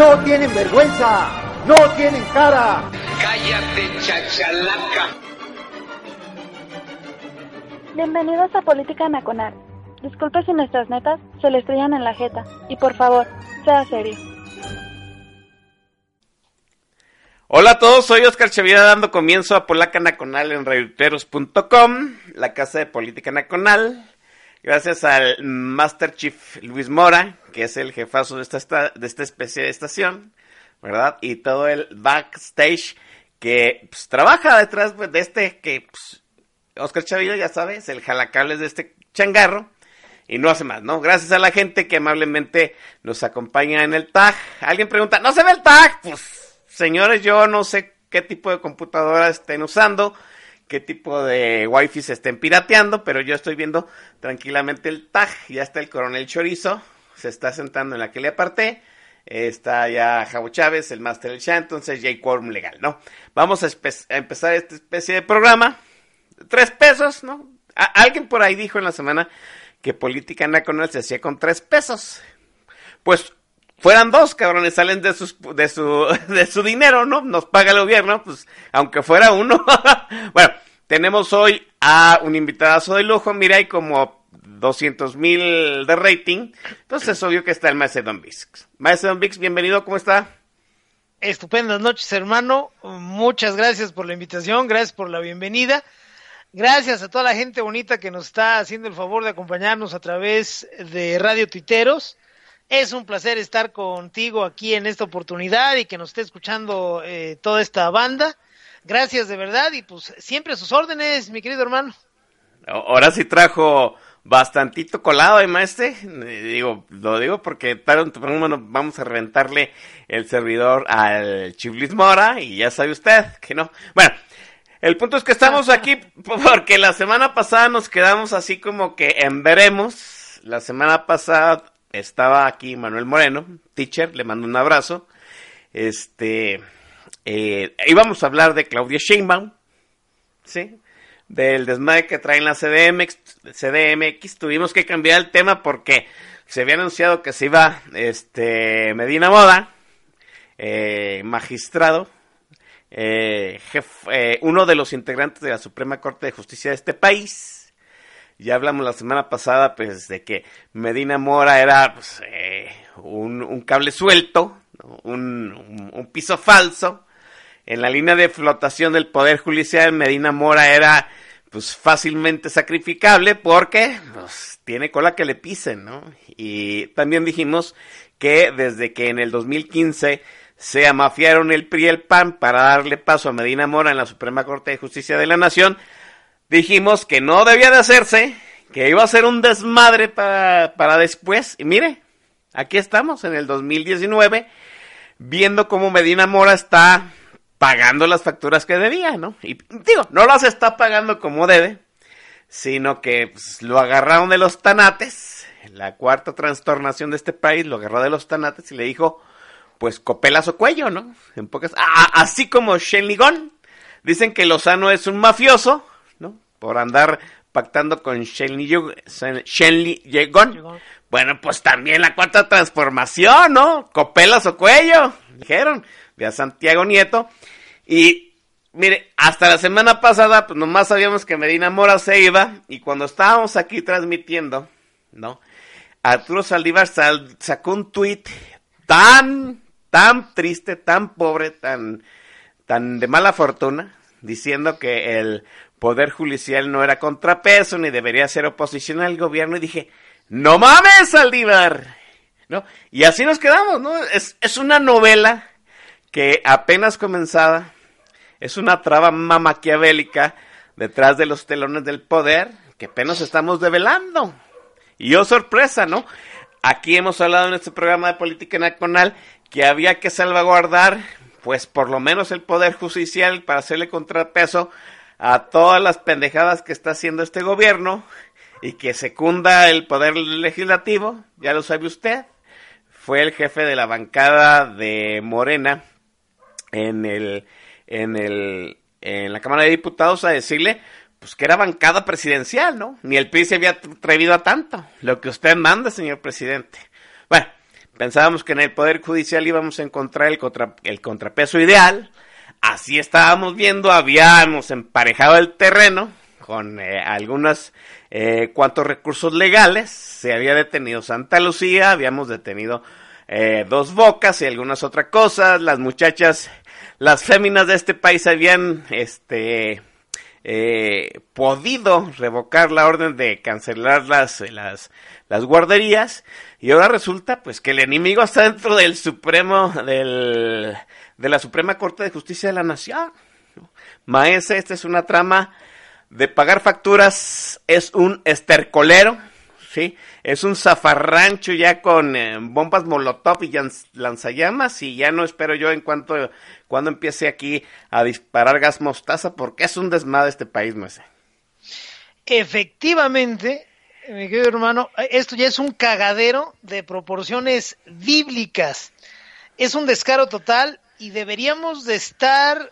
¡No tienen vergüenza! ¡No tienen cara! Cállate, chachalaca. Bienvenidos a Política Nacional. Disculpe si nuestras netas se le estrellan en la jeta. Y por favor, sea serio. Hola a todos, soy Oscar Chavira dando comienzo a Polaca Nacional en radioteros.com, la casa de Política Nacional. Gracias al Master Chief Luis Mora, que es el jefazo de esta, de esta especie de estación, ¿verdad? Y todo el backstage que pues, trabaja detrás de este, que pues, Oscar Chavira, ya sabes, el jalacables de este changarro. Y no hace más, ¿no? Gracias a la gente que amablemente nos acompaña en el tag. Alguien pregunta, ¿no se ve el tag? Pues, señores, yo no sé qué tipo de computadora estén usando, qué tipo de wifi se estén pirateando, pero yo estoy viendo tranquilamente el tag. Ya está el coronel Chorizo, se está sentando en la que le aparté. Está ya Javo Chávez, el Master del Chat, entonces hay quórum legal, ¿no? Vamos a, empezar esta especie de programa. Tres pesos, ¿no? Alguien por ahí dijo en la semana que política nacional se hacía con tres pesos. Pues fueran dos, cabrones, salen de, sus, de, su, de su dinero, ¿no? Nos paga el gobierno, pues aunque fuera uno. bueno, tenemos hoy a un invitadazo de lujo, mira, hay como 200 mil de rating. Entonces es obvio que está el Maestro Don Vix. Maestro Don Vix, bienvenido, ¿cómo está? Estupendas noches, hermano. Muchas gracias por la invitación, gracias por la bienvenida. Gracias a toda la gente bonita que nos está haciendo el favor de acompañarnos a través de Radio Tuiteros. Es un placer estar contigo aquí en esta oportunidad y que nos esté escuchando eh, toda esta banda. Gracias de verdad y pues siempre a sus órdenes, mi querido hermano. Ahora sí trajo bastantito colado, ¿eh, maestre? Digo, lo digo porque tarde bueno, vamos a reventarle el servidor al Chiblis Mora y ya sabe usted que no. Bueno, el punto es que estamos aquí porque la semana pasada nos quedamos así como que en veremos. La semana pasada estaba aquí Manuel Moreno, teacher, le mando un abrazo. Este, eh, íbamos a hablar de Claudia Sheinbaum, ¿sí? Del desmadre que traen la CDMX, CDMX. Tuvimos que cambiar el tema porque se había anunciado que se iba, este, Medina Moda, eh, magistrado, eh, eh, uno de los integrantes de la Suprema Corte de Justicia de este país. Ya hablamos la semana pasada, pues, de que Medina Mora era pues, eh, un, cable suelto, un, piso falso. En la línea de flotación del Poder Judicial, Medina Mora era pues fácilmente sacrificable porque pues, tiene cola que le pisen, ¿no? Y también dijimos que desde que en el 2015 se amafiaron el PRI y el PAN para darle paso a Medina Mora en la Suprema Corte de Justicia de la Nación, dijimos que no debía de hacerse, que iba a ser un desmadre para, para después. Y mire, aquí estamos en el 2019, viendo cómo Medina Mora está pagando las facturas que debía, ¿no? Y digo, no las está pagando como debe, sino que pues, lo agarraron de los tanates, la cuarta trastornación de este país lo agarró de los tanates y le dijo, pues copelas o cuello, ¿no? En pocas, así como Shenley Gon. Dicen que Lozano es un mafioso. Por andar pactando con Shenley, Gon. Bueno, pues también la cuarta transformación, ¿no? Copelas o cuello, dijeron, de a Santiago Nieto. Y mire, hasta la semana pasada, pues nomás sabíamos que Medina Mora se iba, y cuando estábamos aquí transmitiendo, ¿no? Arturo Saldívar sacó un tuit tan tan triste, tan pobre, tan, tan de mala fortuna, diciendo que el poder judicial no era contrapeso ni debería ser oposición al gobierno y dije, no mames, Saldívar, ¿no? Y así nos quedamos, ¿no? Es, es una novela que apenas comenzada, es una traba maquiavélica detrás de los telones del poder que apenas estamos develando. Y yo sorpresa, ¿no? aquí hemos hablado en este programa de política nacional que había que salvaguardar, pues por lo menos el poder judicial para hacerle contrapeso a todas las pendejadas que está haciendo este gobierno y que secunda el poder legislativo, ya lo sabe usted, fue el jefe de la bancada de Morena en el en el en la Cámara de Diputados a decirle pues que era bancada presidencial, ¿no? Ni el PRI se había atrevido a tanto. Lo que usted manda, señor presidente. Bueno, pensábamos que en el Poder Judicial íbamos a encontrar el, contra, el contrapeso ideal. Así estábamos viendo, habíamos emparejado el terreno con eh, algunos eh, cuantos recursos legales. Se había detenido Santa Lucía, habíamos detenido eh, dos bocas y algunas otras cosas. Las muchachas, las féminas de este país habían, este, eh, podido revocar la orden de cancelar las, las, las guarderías y ahora resulta pues que el enemigo está dentro del Supremo, del, de la Suprema Corte de Justicia de la Nación. Maese, esta es una trama de pagar facturas, es un estercolero, ¿sí? Es un zafarrancho ya con eh, bombas molotov y lanzallamas y ya no espero yo en cuanto cuando empiece aquí a disparar gas mostaza porque es un desmadre este país, sé. Efectivamente, mi querido hermano, esto ya es un cagadero de proporciones bíblicas. Es un descaro total y deberíamos de estar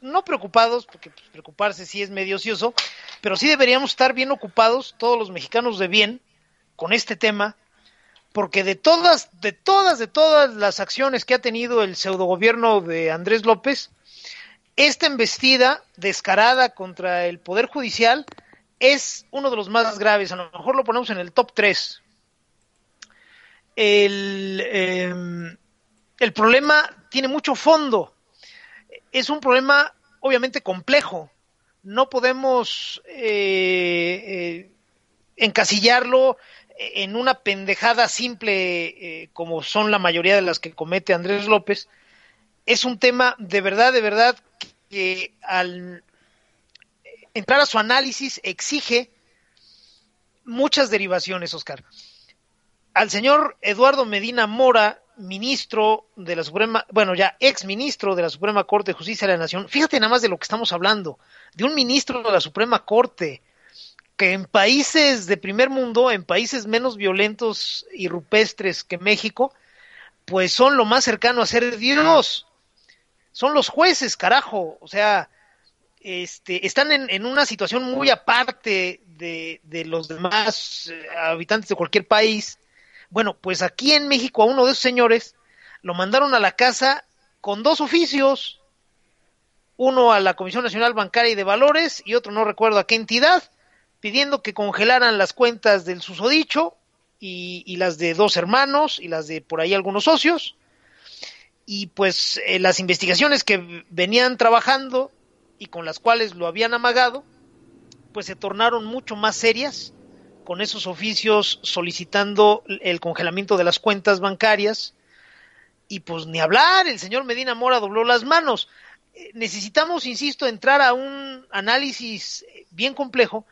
no preocupados, porque pues, preocuparse sí es medio ocioso, pero sí deberíamos estar bien ocupados, todos los mexicanos de bien, con este tema, porque de todas, de todas, de todas las acciones que ha tenido el pseudogobierno de Andrés López, esta embestida descarada contra el Poder Judicial es uno de los más graves, a lo mejor lo ponemos en el top 3. El, eh, el problema tiene mucho fondo, es un problema obviamente complejo, no podemos eh, eh, encasillarlo en una pendejada simple eh, como son la mayoría de las que comete Andrés López. Es un tema de verdad, de verdad, que al entrar a su análisis exige muchas derivaciones, Oscar. Al señor Eduardo Medina Mora ministro de la Suprema, bueno, ya ex ministro de la Suprema Corte de Justicia de la Nación, fíjate nada más de lo que estamos hablando, de un ministro de la Suprema Corte que en países de primer mundo, en países menos violentos y rupestres que México, pues son lo más cercano a ser Dios. Son los jueces, carajo. O sea, este, están en, una situación muy aparte de, de los demás eh, habitantes de cualquier país bueno, pues aquí en México a uno de esos señores lo mandaron a la casa con dos oficios, uno a la Comisión Nacional Bancaria y de Valores y otro no recuerdo a qué entidad, pidiendo que congelaran las cuentas del susodicho y, las de dos hermanos y las de por ahí algunos socios. Y pues eh, las investigaciones que venían trabajando y con las cuales lo habían amagado, pues se tornaron mucho más serias con esos oficios solicitando el congelamiento de las cuentas bancarias. Y pues ni hablar, el señor Medina Mora dobló las manos. Eh, necesitamos, insisto, entrar a un análisis bien complejo,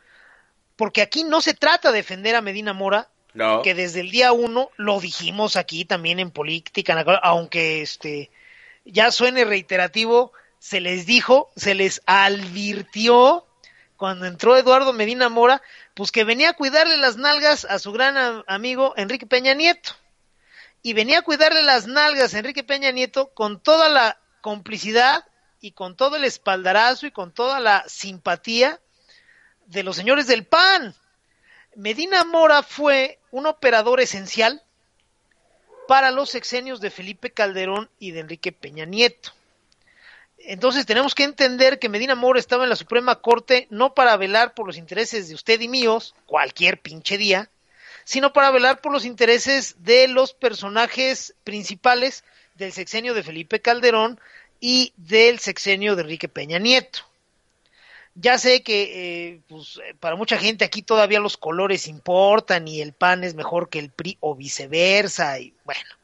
porque aquí no se trata de defender a Medina Mora, No. que desde el día uno lo dijimos aquí también en política, aunque este ya suene reiterativo, se les dijo, se les advirtió cuando entró Eduardo Medina Mora, pues que venía a cuidarle las nalgas a su gran amigo Enrique Peña Nieto. Y venía a cuidarle las nalgas a Enrique Peña Nieto con toda la complicidad y con todo el espaldarazo y con toda la simpatía de los señores del PAN. Medina Mora fue un operador esencial para los sexenios de Felipe Calderón y de Enrique Peña Nieto. Entonces tenemos que entender que Medina Mora estaba en la Suprema Corte no para velar por los intereses de usted y míos, cualquier pinche día, sino para velar por los intereses de los personajes principales del sexenio de Felipe Calderón y del sexenio de Enrique Peña Nieto. Ya sé que eh, pues, para mucha gente aquí todavía los colores importan y el PAN es mejor que el PRI o viceversa y bueno,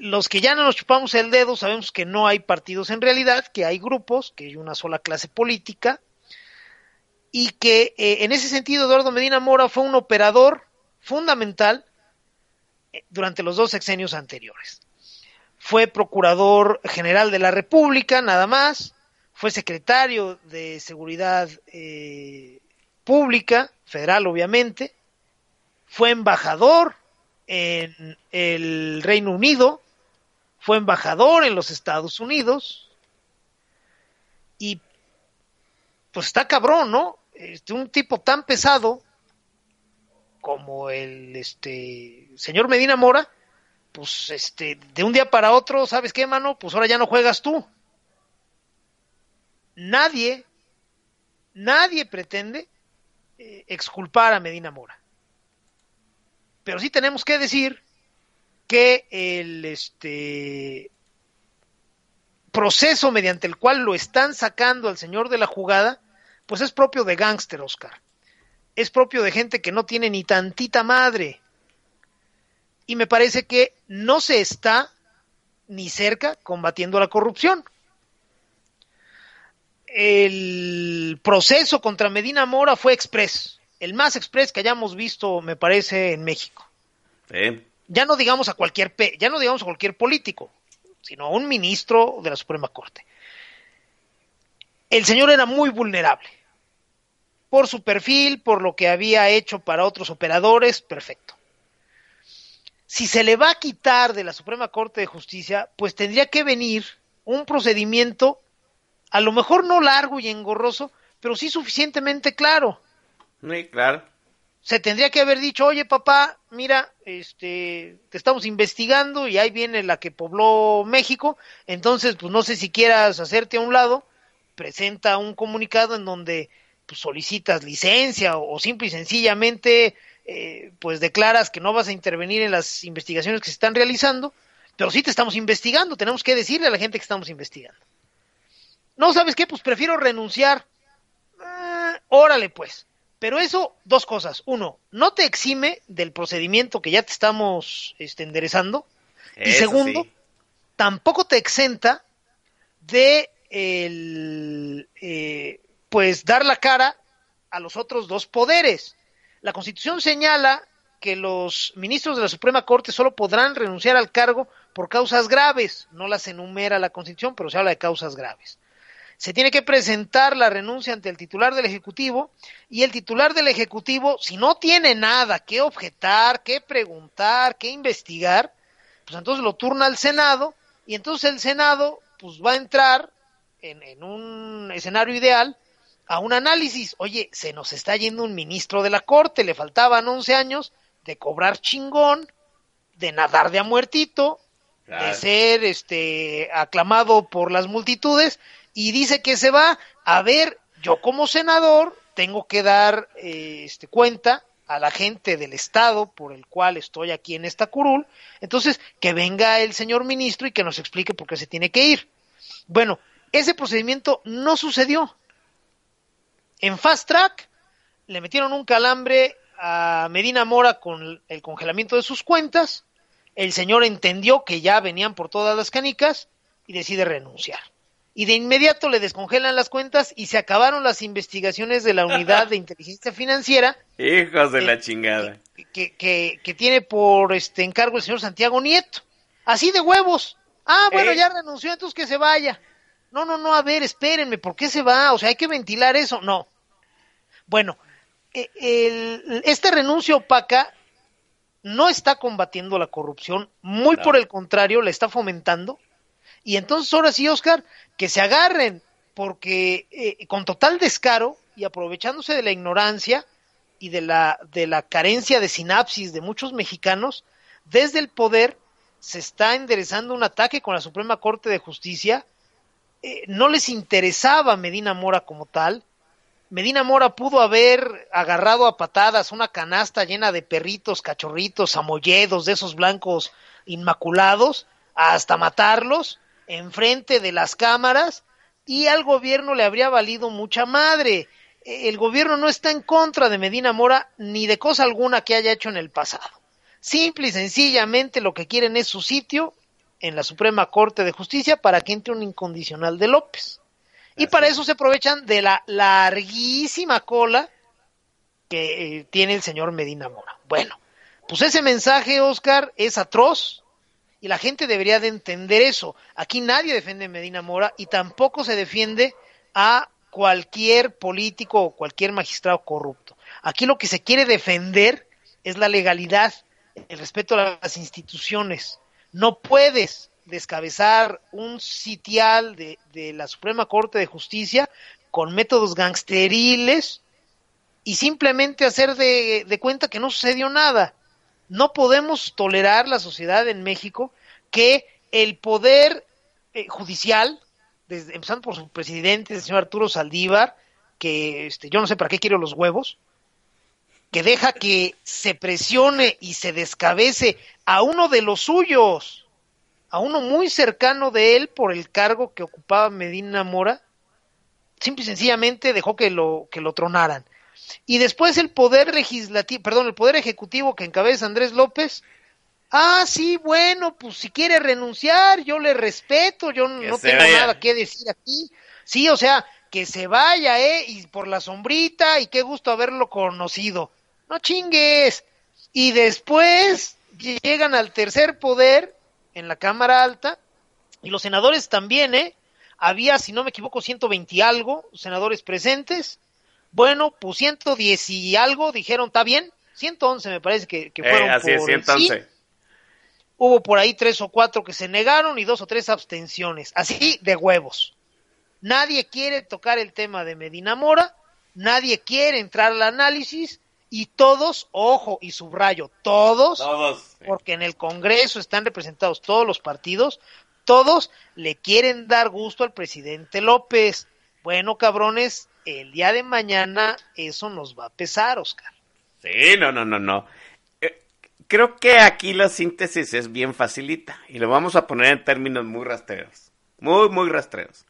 los que ya no nos chupamos el dedo sabemos que no hay partidos en realidad, que hay grupos, que hay una sola clase política y que eh, en ese sentido Eduardo Medina Mora fue un operador fundamental eh, durante los dos sexenios anteriores. Fue procurador general de la República, nada más, fue secretario de Seguridad eh, Pública, federal obviamente, fue embajador en el Reino Unido, fue embajador en los Estados Unidos y pues está cabrón, ¿no? Este, un tipo tan pesado como el este señor Medina Mora, pues este de un día para otro, ¿sabes qué, mano? Pues ahora ya no juegas tú. Nadie nadie pretende eh, exculpar a Medina Mora. Pero sí tenemos que decir que el este proceso mediante el cual lo están sacando al señor de la jugada, pues es propio de gángster, Oscar. Es propio de gente que no tiene ni tantita madre. Y me parece que no se está ni cerca combatiendo la corrupción. El proceso contra Medina Mora fue express, el más express que hayamos visto, me parece, en México. Sí. Ya no digamos a cualquier, ya no digamos a cualquier político, sino a un ministro de la Suprema Corte. El señor era muy vulnerable. Por su perfil, por lo que había hecho para otros operadores, perfecto. Si se le va a quitar de la Suprema Corte de Justicia, pues tendría que venir un procedimiento, a lo mejor no largo y engorroso, pero sí suficientemente claro. Sí, claro se tendría que haber dicho, oye papá, mira, este, te estamos investigando y ahí viene la que pobló México, entonces pues no sé si quieras hacerte a un lado, presenta un comunicado en donde pues, solicitas licencia o, simple y sencillamente eh, pues declaras que no vas a intervenir en las investigaciones que se están realizando, pero sí te estamos investigando, tenemos que decirle a la gente que estamos investigando. No, ¿sabes qué? Pues prefiero renunciar. Ah, órale pues pero eso, dos cosas. Uno, no te exime del procedimiento que ya te estamos este, enderezando. y segundo, tampoco te exenta de el, eh, pues dar la cara a los otros dos poderes. La Constitución señala que los ministros de la Suprema Corte solo podrán renunciar al cargo por causas graves. No las enumera la Constitución, pero se habla de causas graves se tiene que presentar la renuncia ante el titular del Ejecutivo y el titular del Ejecutivo, si no tiene nada que objetar, que preguntar, que investigar, pues entonces lo turna al Senado y entonces el Senado pues va a entrar en, en un escenario ideal a un análisis. Oye, se nos está yendo un ministro de la Corte, le faltaban 11 años de cobrar chingón, de nadar de a muertito, de ser este aclamado por las multitudes y dice que se va a ver, yo como senador tengo que dar eh, este, cuenta a la gente del Estado por el cual estoy aquí en esta curul, entonces que venga el señor ministro y que nos explique por qué se tiene que ir. Bueno, ese procedimiento no sucedió. En Fast Track le metieron un calambre a Medina Mora con el congelamiento de sus cuentas, el señor entendió que ya venían por todas las canicas y decide renunciar y de inmediato le descongelan las cuentas y se acabaron las investigaciones de la unidad de inteligencia financiera. Hijos de la chingada. Que, que, que, tiene por este encargo el señor Santiago Nieto. Así de huevos. Ah, bueno, ¿Eh? ya renunció, entonces que se vaya. No, no, no, a ver, espérenme, ¿por qué se va? O sea, hay que ventilar eso. No. Bueno, e, el, este renuncio opaca no está combatiendo la corrupción, muy por el contrario, la está fomentando y entonces ahora sí, Oscar, que se agarren, porque eh, con total descaro y aprovechándose de la ignorancia y de la, de la carencia de sinapsis de muchos mexicanos, desde el poder se está enderezando un ataque con la Suprema Corte de Justicia. Eh, no les interesaba Medina Mora como tal. Medina Mora pudo haber agarrado a patadas una canasta llena de perritos, cachorritos, amolledos, de esos blancos inmaculados, hasta matarlos, enfrente de las cámaras y al gobierno le habría valido mucha madre. El gobierno no está en contra de Medina Mora ni de cosa alguna que haya hecho en el pasado. Simple y sencillamente lo que quieren es su sitio en la Suprema Corte de Justicia para que entre un incondicional de López. Y para eso se aprovechan de la larguísima cola que eh, tiene el señor Medina Mora. Bueno, Pues ese mensaje, Oscar, es atroz y la gente debería de entender eso. Aquí nadie defiende a Medina Mora y tampoco se defiende a cualquier político o cualquier magistrado corrupto. Aquí lo que se quiere defender es la legalidad, el respeto a las instituciones. No puedes descabezar un sitial de, la Suprema Corte de Justicia con métodos gangsteriles y simplemente hacer de, cuenta que no sucedió nada. No podemos tolerar la sociedad en México que el poder eh, judicial, desde, empezando por su presidente, el señor Arturo Saldívar, que este, yo no sé para qué quiere los huevos, que deja que se presione y se descabece a uno de los suyos, a uno muy cercano de él por el cargo que ocupaba Medina Mora, simple y sencillamente dejó que lo, que lo tronaran. Y después el poder legislativo, perdón, el poder ejecutivo que encabeza Andrés López, ah, sí, bueno, pues si quiere renunciar, yo le respeto, yo no tengo vaya. nada que decir aquí. Sí, o sea, que se vaya, ¿eh? Y por la sombrita, y qué gusto haberlo conocido. No chingues. Y después llegan al tercer poder en la Cámara Alta, y los senadores también, ¿eh? Había, si no me equivoco, 120 y algo senadores presentes. Bueno, pues 110 y algo dijeron, está bien. 111 me parece que, que fueron eh, así por es, 111. Sí. Hubo por ahí tres o cuatro que se negaron y dos o tres abstenciones. Así de huevos. Nadie quiere tocar el tema de Medina Mora, nadie quiere entrar al análisis y todos, ojo y subrayo, todos, todos sí. porque en el Congreso están representados todos los partidos, todos le quieren dar gusto al presidente López. Bueno, cabrones, el día de mañana eso nos va a pesar, Oscar. Sí, no, no, no, no. Eh, creo que aquí la síntesis es bien facilita y lo vamos a poner en términos muy rastreros. Muy, muy rastreros.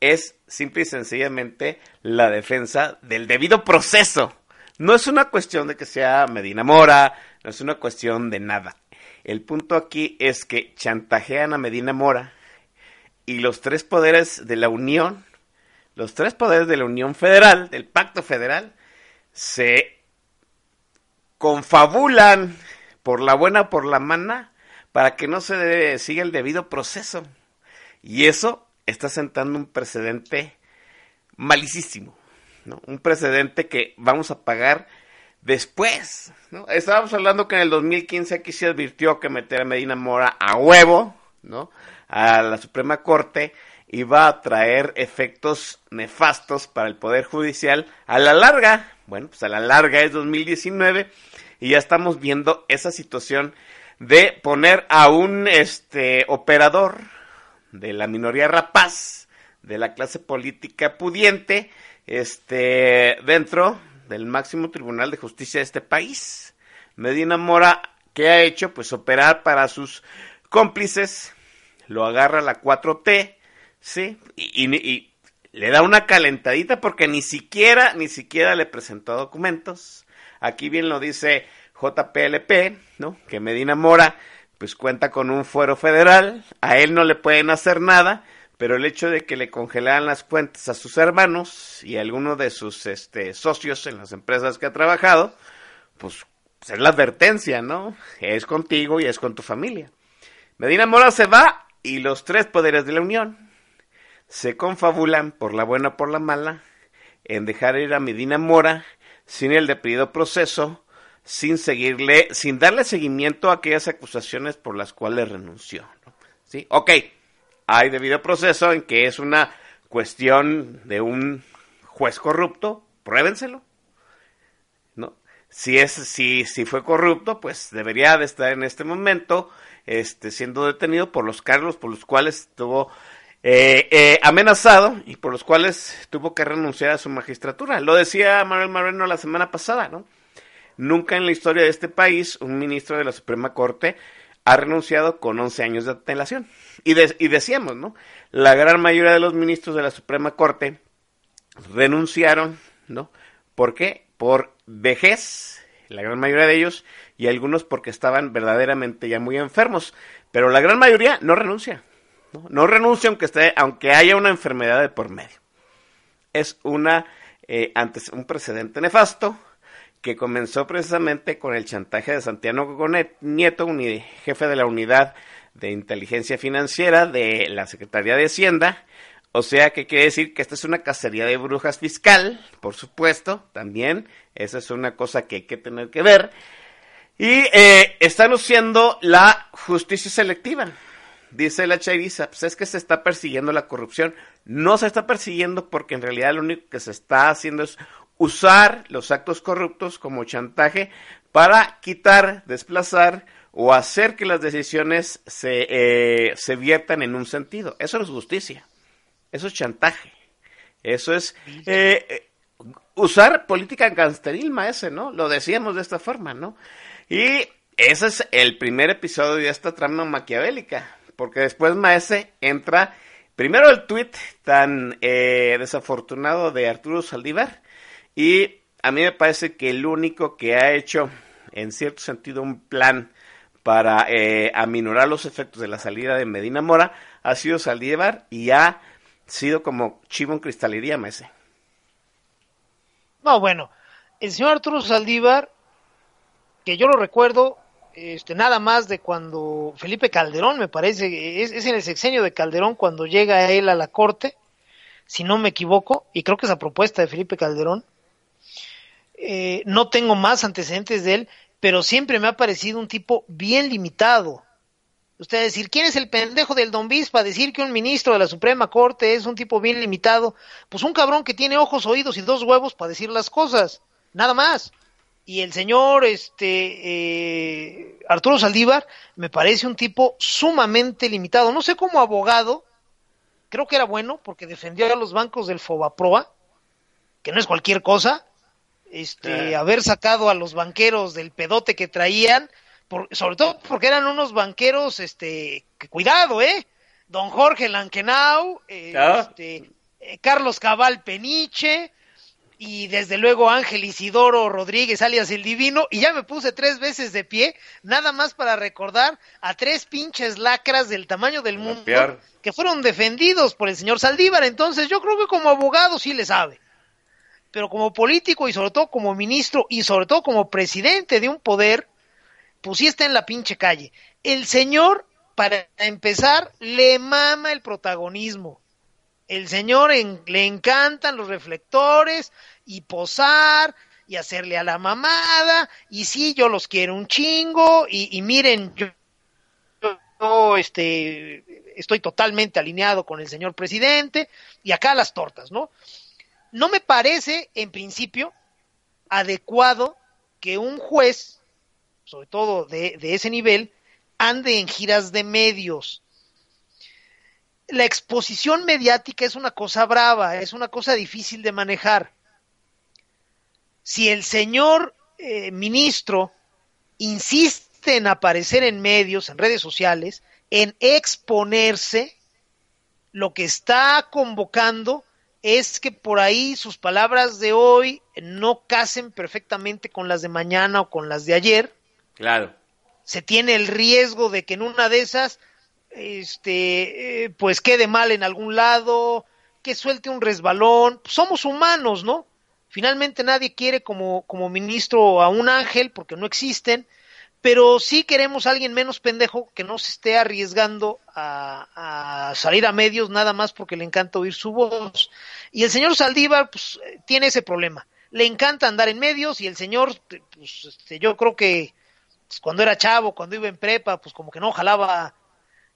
Es simple y sencillamente la defensa del debido proceso. No es una cuestión de que sea Medina Mora, no es una cuestión de nada. El punto aquí es que chantajean a Medina Mora y los tres poderes de la Unión, los tres poderes de la Unión Federal, del Pacto Federal, se confabulan por la buena o por la mala para que no se siga el debido proceso. Y eso está sentando un precedente malicísimo, ¿no? Un precedente que vamos a pagar después. Estábamos hablando que en el 2015 aquí se advirtió que meter a Medina Mora a huevo, ¿no? A la Suprema Corte iba a traer efectos nefastos para el Poder Judicial a la larga. Bueno, pues a la larga es 2019 y ya estamos viendo esa situación de poner a un este operador de la minoría rapaz, de la clase política pudiente, este dentro del máximo tribunal de justicia de este país. Medina Mora, ¿qué ha hecho? Pues operar para sus cómplices, lo agarra la 4T, ¿sí? Y, y, le da una calentadita porque ni siquiera, ni siquiera le presentó documentos. Aquí bien lo dice JPLP, ¿no? Que Medina Mora, pues cuenta con un fuero federal, a él no le pueden hacer nada, pero el hecho de que le congelaran las cuentas a sus hermanos y a alguno de sus este, socios en las empresas que ha trabajado, pues, pues, es la advertencia, ¿no? Es contigo y es con tu familia. Medina Mora se va y los tres poderes de la Unión se confabulan por la buena o por la mala en dejar ir a Medina Mora sin el debido proceso, sin seguirle, sin darle seguimiento a aquellas acusaciones por las cuales renunció. ¿Sí? Ok, hay debido proceso en que es una cuestión de un juez corrupto, pruébenselo. ¿No? Si es si si fue corrupto, pues debería de estar en este momento este siendo detenido por los cargos por los cuales estuvo eh, eh, amenazado y por los cuales tuvo que renunciar a su magistratura. Lo decía Manuel Moreno la semana pasada, ¿no? Nunca en la historia de este país un ministro de la Suprema Corte ha renunciado con 11 años de antelación. Y, y decíamos, ¿no? La gran mayoría de los ministros de la Suprema Corte renunciaron, ¿no? ¿Por qué? Por vejez, la gran mayoría de ellos, y algunos porque estaban verdaderamente ya muy enfermos. Pero la gran mayoría no renuncia. No, no aunque, esté, aunque haya una enfermedad de por medio. Es una, eh, antes, un precedente nefasto que comenzó precisamente con el chantaje de Santiago Nieto, jefe de la unidad de inteligencia financiera de la Secretaría de Hacienda. O sea que quiere decir que esta es una cacería de brujas fiscal, por supuesto, también. Esa es una cosa que hay que tener que ver. Y eh, está anunciando la justicia selectiva. Dice la Chaviza, pues es que se está persiguiendo la corrupción. No se está persiguiendo porque en realidad lo único que se está haciendo es usar los actos corruptos como chantaje para quitar, desplazar o hacer que las decisiones se, eh, se viertan en un sentido. Eso no es justicia, eso es chantaje, eso es eh, eh, usar política gangsteril, maese, ¿no? Lo decíamos de esta forma, ¿no? Y ese es el primer episodio de esta trama maquiavélica, porque después Maese entra, primero el tuit tan desafortunado de Arturo Saldívar, y a mí me parece que el único que ha hecho, en cierto sentido, un plan para eh, aminorar los efectos de la salida de Medina Mora ha sido Saldívar y ha sido como chivo en cristalería, Mese. No, bueno, el señor Arturo Saldívar, que yo lo recuerdo, este, nada más de cuando Felipe Calderón, me parece, es, en el sexenio de Calderón cuando llega él a la corte, si no me equivoco, y creo que esa propuesta de Felipe Calderón, eh, no tengo más antecedentes de él, pero siempre me ha parecido un tipo bien limitado. Usted decir, ¿quién es el pendejo del Don Bis para decir que un ministro de la Suprema Corte es un tipo bien limitado? Pues un cabrón que tiene ojos, oídos y dos huevos para decir las cosas, nada más. Y el señor este eh, Arturo Saldívar me parece un tipo sumamente limitado. No sé cómo abogado, creo que era bueno porque defendió a los bancos del Fobaproa, que no es cualquier cosa, este, haber sacado a los banqueros del pedote que traían, por, sobre todo porque eran unos banqueros, este, que cuidado, ¿eh? Don Jorge Lankenau, eh, este, eh, Carlos Cabal Peniche, y desde luego Ángel Isidoro Rodríguez, alias el Divino, y ya me puse tres veces de pie, nada más para recordar a tres pinches lacras del tamaño del mundo que fueron defendidos por el señor Saldívar. Entonces, yo creo que como abogado sí le sabe pero como político y sobre todo como ministro y sobre todo como presidente de un poder, pues sí está en la pinche calle. El señor, para empezar, le mama el protagonismo. El señor le encantan los reflectores y posar y hacerle a la mamada y sí, yo los quiero un chingo y, miren, yo, este, estoy totalmente alineado con el señor presidente y acá las tortas, ¿no? no me parece, en principio, adecuado que un juez, sobre todo de, ese nivel, ande en giras de medios. La exposición mediática es una cosa brava, es una cosa difícil de manejar. Si el señor eh, ministro insiste en aparecer en medios, en redes sociales, en exponerse, lo que está convocando es que por ahí sus palabras de hoy no casen perfectamente con las de mañana o con las de ayer. Claro. Se tiene el riesgo de que en una de esas, este, eh, pues quede mal en algún lado, que suelte un resbalón. Somos humanos, ¿no? Finalmente nadie quiere como, como ministro a un ángel porque no existen pero sí queremos a alguien menos pendejo que no se esté arriesgando a, salir a medios nada más porque le encanta oír su voz. Y el señor Saldívar pues, tiene ese problema. Le encanta andar en medios y el señor, pues, este, yo creo que pues, cuando era chavo, cuando iba en prepa, pues como que no jalaba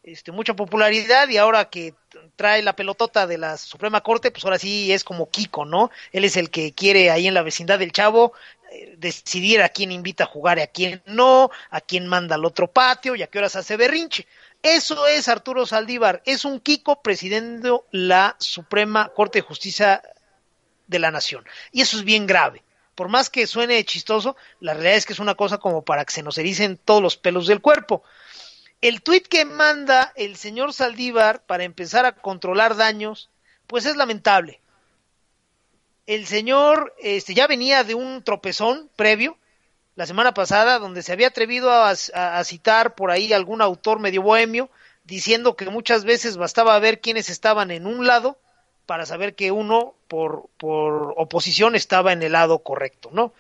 este, mucha popularidad y ahora que trae la pelotota de la Suprema Corte, pues ahora sí es como Kiko, ¿no? Él es el que quiere ahí en la vecindad del chavo eh, decidir a quién invita a jugar y a quién no, a quién manda al otro patio y a qué horas hace berrinche. Eso es Arturo Saldívar, es un Kiko presidiendo la Suprema Corte de Justicia de la Nación. Y eso es bien grave. Por más que suene chistoso, la realidad es que es una cosa como para que se nos ericen todos los pelos del cuerpo el tuit que manda el señor Saldívar para empezar a controlar daños, pues es lamentable. El señor este, ya venía de un tropezón previo, la semana pasada, donde se había atrevido a, citar por ahí algún autor medio bohemio, diciendo que muchas veces bastaba ver quiénes estaban en un lado para saber que uno por, por oposición estaba en el lado correcto, ¿no?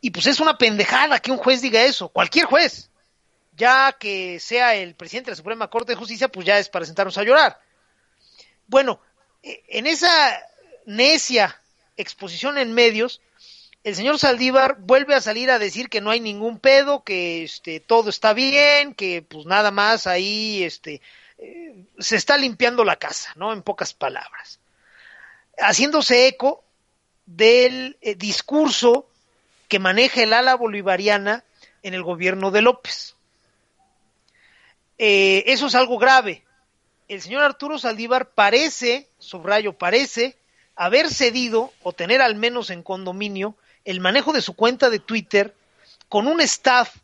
Y pues es una pendejada que un juez diga eso, cualquier juez. Ya que sea el presidente de la Suprema Corte de Justicia, pues ya es para sentarnos a llorar. Bueno, e, en esa necia exposición en medios, el señor Saldívar vuelve a salir a decir que no hay ningún pedo, que este, todo está bien, que pues nada más ahí este, eh, se está limpiando la casa, ¿no? En pocas palabras. Haciéndose eco del eh, discurso que maneja el ala bolivariana en el gobierno de López. Eh, eso es algo grave. El señor Arturo Saldívar parece, subrayo, parece haber cedido o tener al menos en condominio el manejo de su cuenta de Twitter con un staff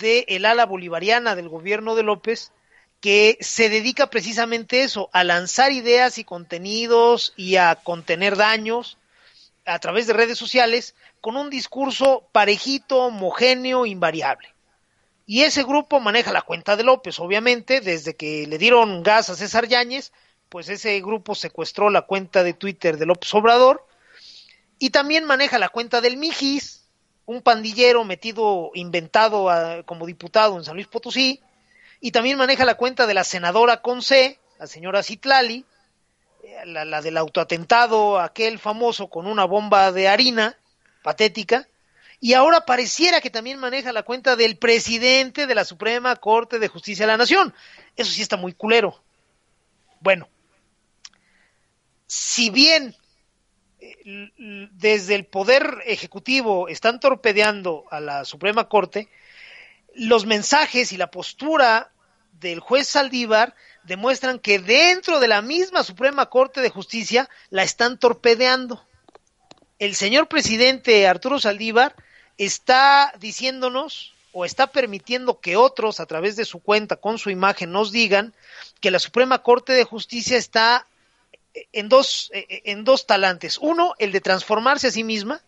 de el ala bolivariana del gobierno de López que se dedica precisamente eso, a lanzar ideas y contenidos y a contener daños a través de redes sociales con un discurso parejito, homogéneo, invariable. Y ese grupo maneja la cuenta de López, obviamente, desde que le dieron gas a César Yáñez, pues ese grupo secuestró la cuenta de Twitter de López Obrador y también maneja la cuenta del Mijis, un pandillero metido, inventado como diputado en San Luis Potosí, y también maneja la cuenta de la senadora Conce, la señora Citlali, eh, la, la, del autoatentado, aquel famoso con una bomba de harina, patética, y ahora pareciera que también maneja la cuenta del presidente de la Suprema Corte de Justicia de la Nación. Eso sí está muy culero. Bueno, si bien desde el Poder Ejecutivo están torpedeando a la Suprema Corte, los mensajes y la postura del juez Saldívar demuestran que dentro de la misma Suprema Corte de Justicia la están torpedeando. El señor presidente Arturo Saldívar está diciéndonos o está permitiendo que otros a través de su cuenta con su imagen nos digan que la Suprema Corte de Justicia está en dos, en dos talantes. Uno, el de transformarse a sí misma,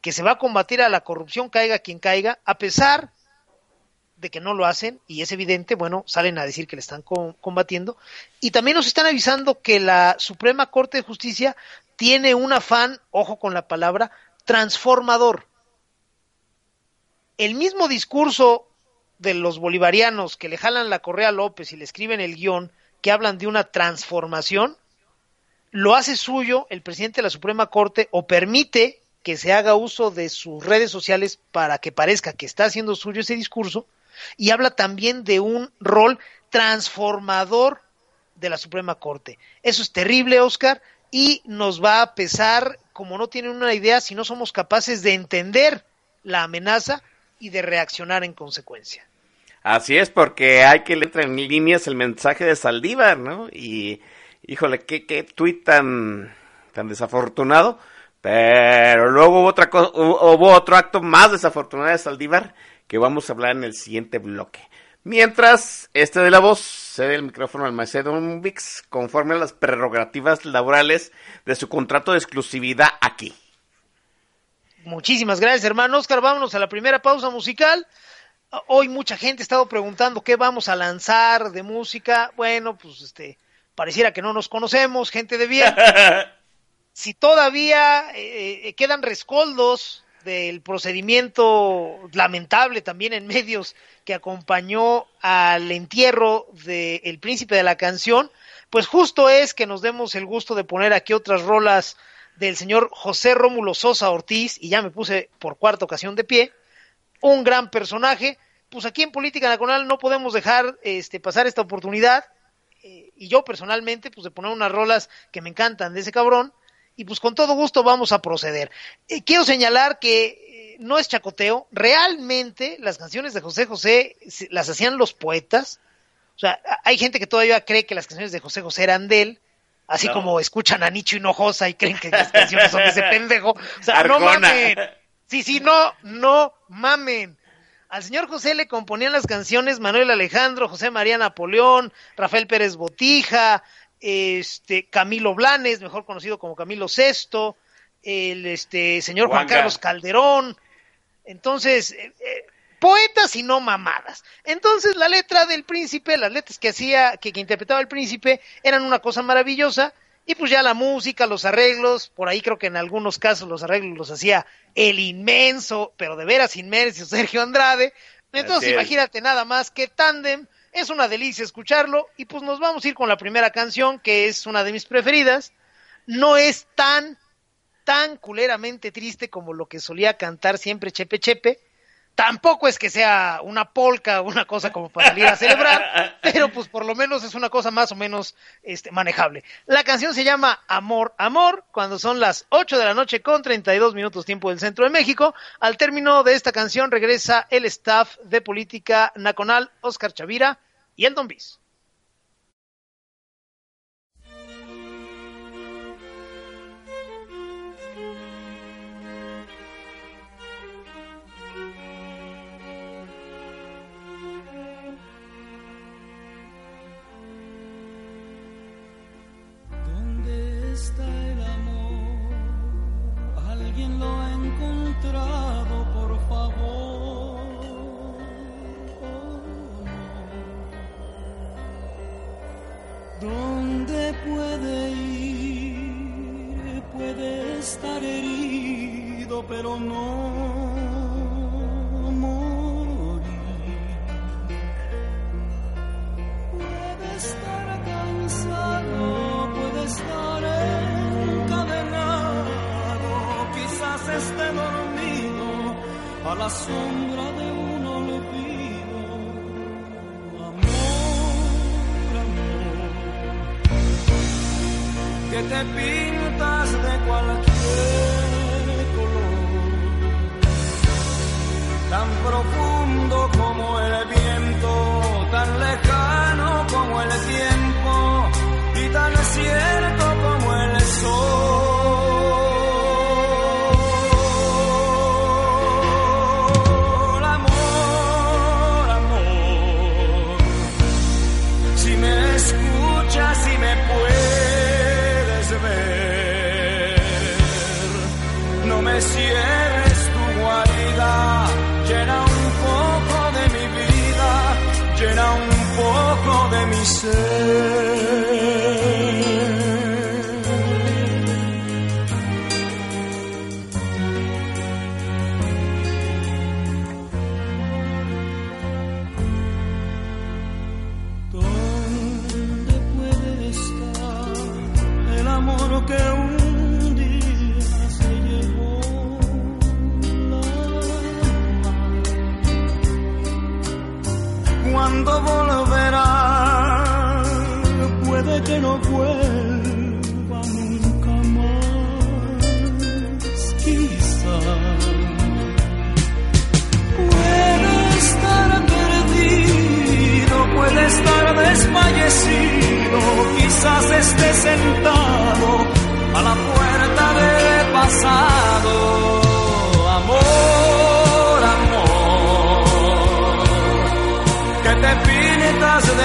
que se va a combatir a la corrupción, caiga quien caiga, a pesar de que no lo hacen, y es evidente, bueno, salen a decir que le están combatiendo, y también nos están avisando que la Suprema Corte de Justicia tiene un afán, ojo con la palabra, transformador. El mismo discurso de los bolivarianos que le jalan la correa a López y le escriben el guion, que hablan de una transformación, lo hace suyo el presidente de la Suprema Corte o permite que se haga uso de sus redes sociales para que parezca que está haciendo suyo ese discurso y habla también de un rol transformador de la Suprema Corte. Eso es terrible, Oscar, y nos va a pesar como no tienen una idea si no somos capaces de entender la amenaza y de reaccionar en consecuencia. Así es, porque hay que leer en líneas el mensaje de Saldívar, ¿no? Y, híjole, qué, qué tuit tan, desafortunado. Pero luego hubo, otra hubo otro acto más desafortunado de Saldívar que vamos a hablar en el siguiente bloque. Mientras, este de la voz cede el micrófono al maestro Vix conforme a las prerrogativas laborales de su contrato de exclusividad aquí. Muchísimas gracias, hermano Oscar. Vámonos a la primera pausa musical. Hoy mucha gente ha estado preguntando qué vamos a lanzar de música. Bueno, pues este, pareciera que no nos conocemos, gente de bien. si todavía eh, eh, quedan rescoldos del procedimiento lamentable también en medios que acompañó al entierro del príncipe de la canción, pues justo es que nos demos el gusto de poner aquí otras rolas del señor José Rómulo Sosa Ortiz, y ya me puse por cuarta ocasión de pie, un gran personaje. Pues aquí en Política Nacional no podemos dejar este, pasar esta oportunidad. Eh, y yo personalmente, pues de poner unas rolas que me encantan de ese cabrón. Y pues con todo gusto vamos a proceder. Eh, quiero señalar que eh, no es chacoteo. Realmente las canciones de José José las hacían los poetas. O sea, hay gente que todavía cree que las canciones de José José eran de él así como escuchan a Nicho Hinojosa y creen que las canciones son de ese pendejo. O sea, no mames. Sí, sí, no, no mamen. Al señor José le componían las canciones Manuel Alejandro, José María Napoleón, Rafael Pérez Botija, este Camilo Blanes, mejor conocido como Camilo VI, el este señor Juan Carlos Calderón. Entonces, eh, eh, poetas y no mamadas. Entonces, la letra del príncipe, las letras que hacía, que, que interpretaba el príncipe, eran una cosa maravillosa Y pues ya la música, los arreglos, por ahí creo que en algunos casos los arreglos los hacía el inmenso, pero de veras inmenso Sergio Andrade. Entonces imagínate nada más que Tandem, es una delicia escucharlo y pues nos vamos a ir con la primera canción que es una de mis preferidas. No es tan, tan culeramente triste como lo que solía cantar siempre Chepe Chepe, Tampoco es que sea una polca o una cosa como para salir a celebrar, pero pues por lo menos es una cosa más o menos este, manejable. La canción se llama Amor, Amor, cuando son las 8 de la noche con 32 minutos tiempo del centro de México. Al término de esta canción regresa el staff de política nacional, Oscar Chavira y el Don Bis. Estar herido, pero no morir. Puede estar cansado, puede estar encadenado, quizás esté dormido a la sombra de un que te pintas de cualquier profundo como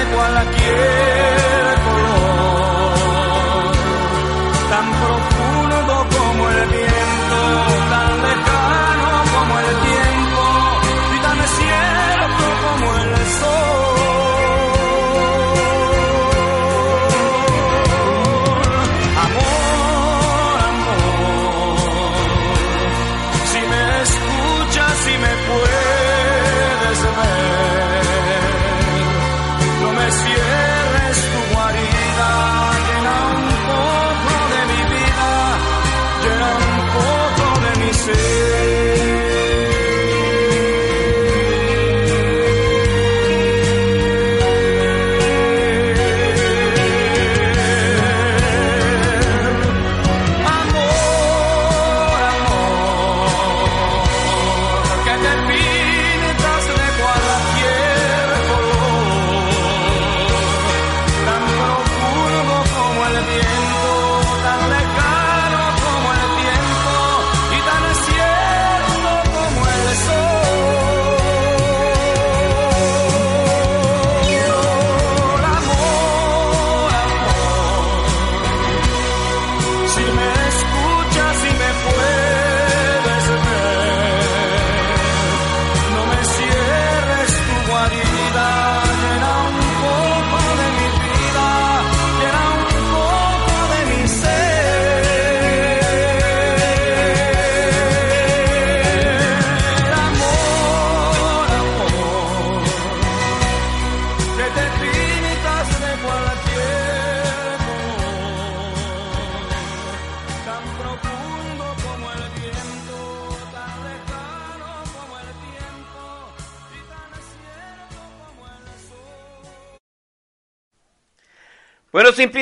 pintas de cualquier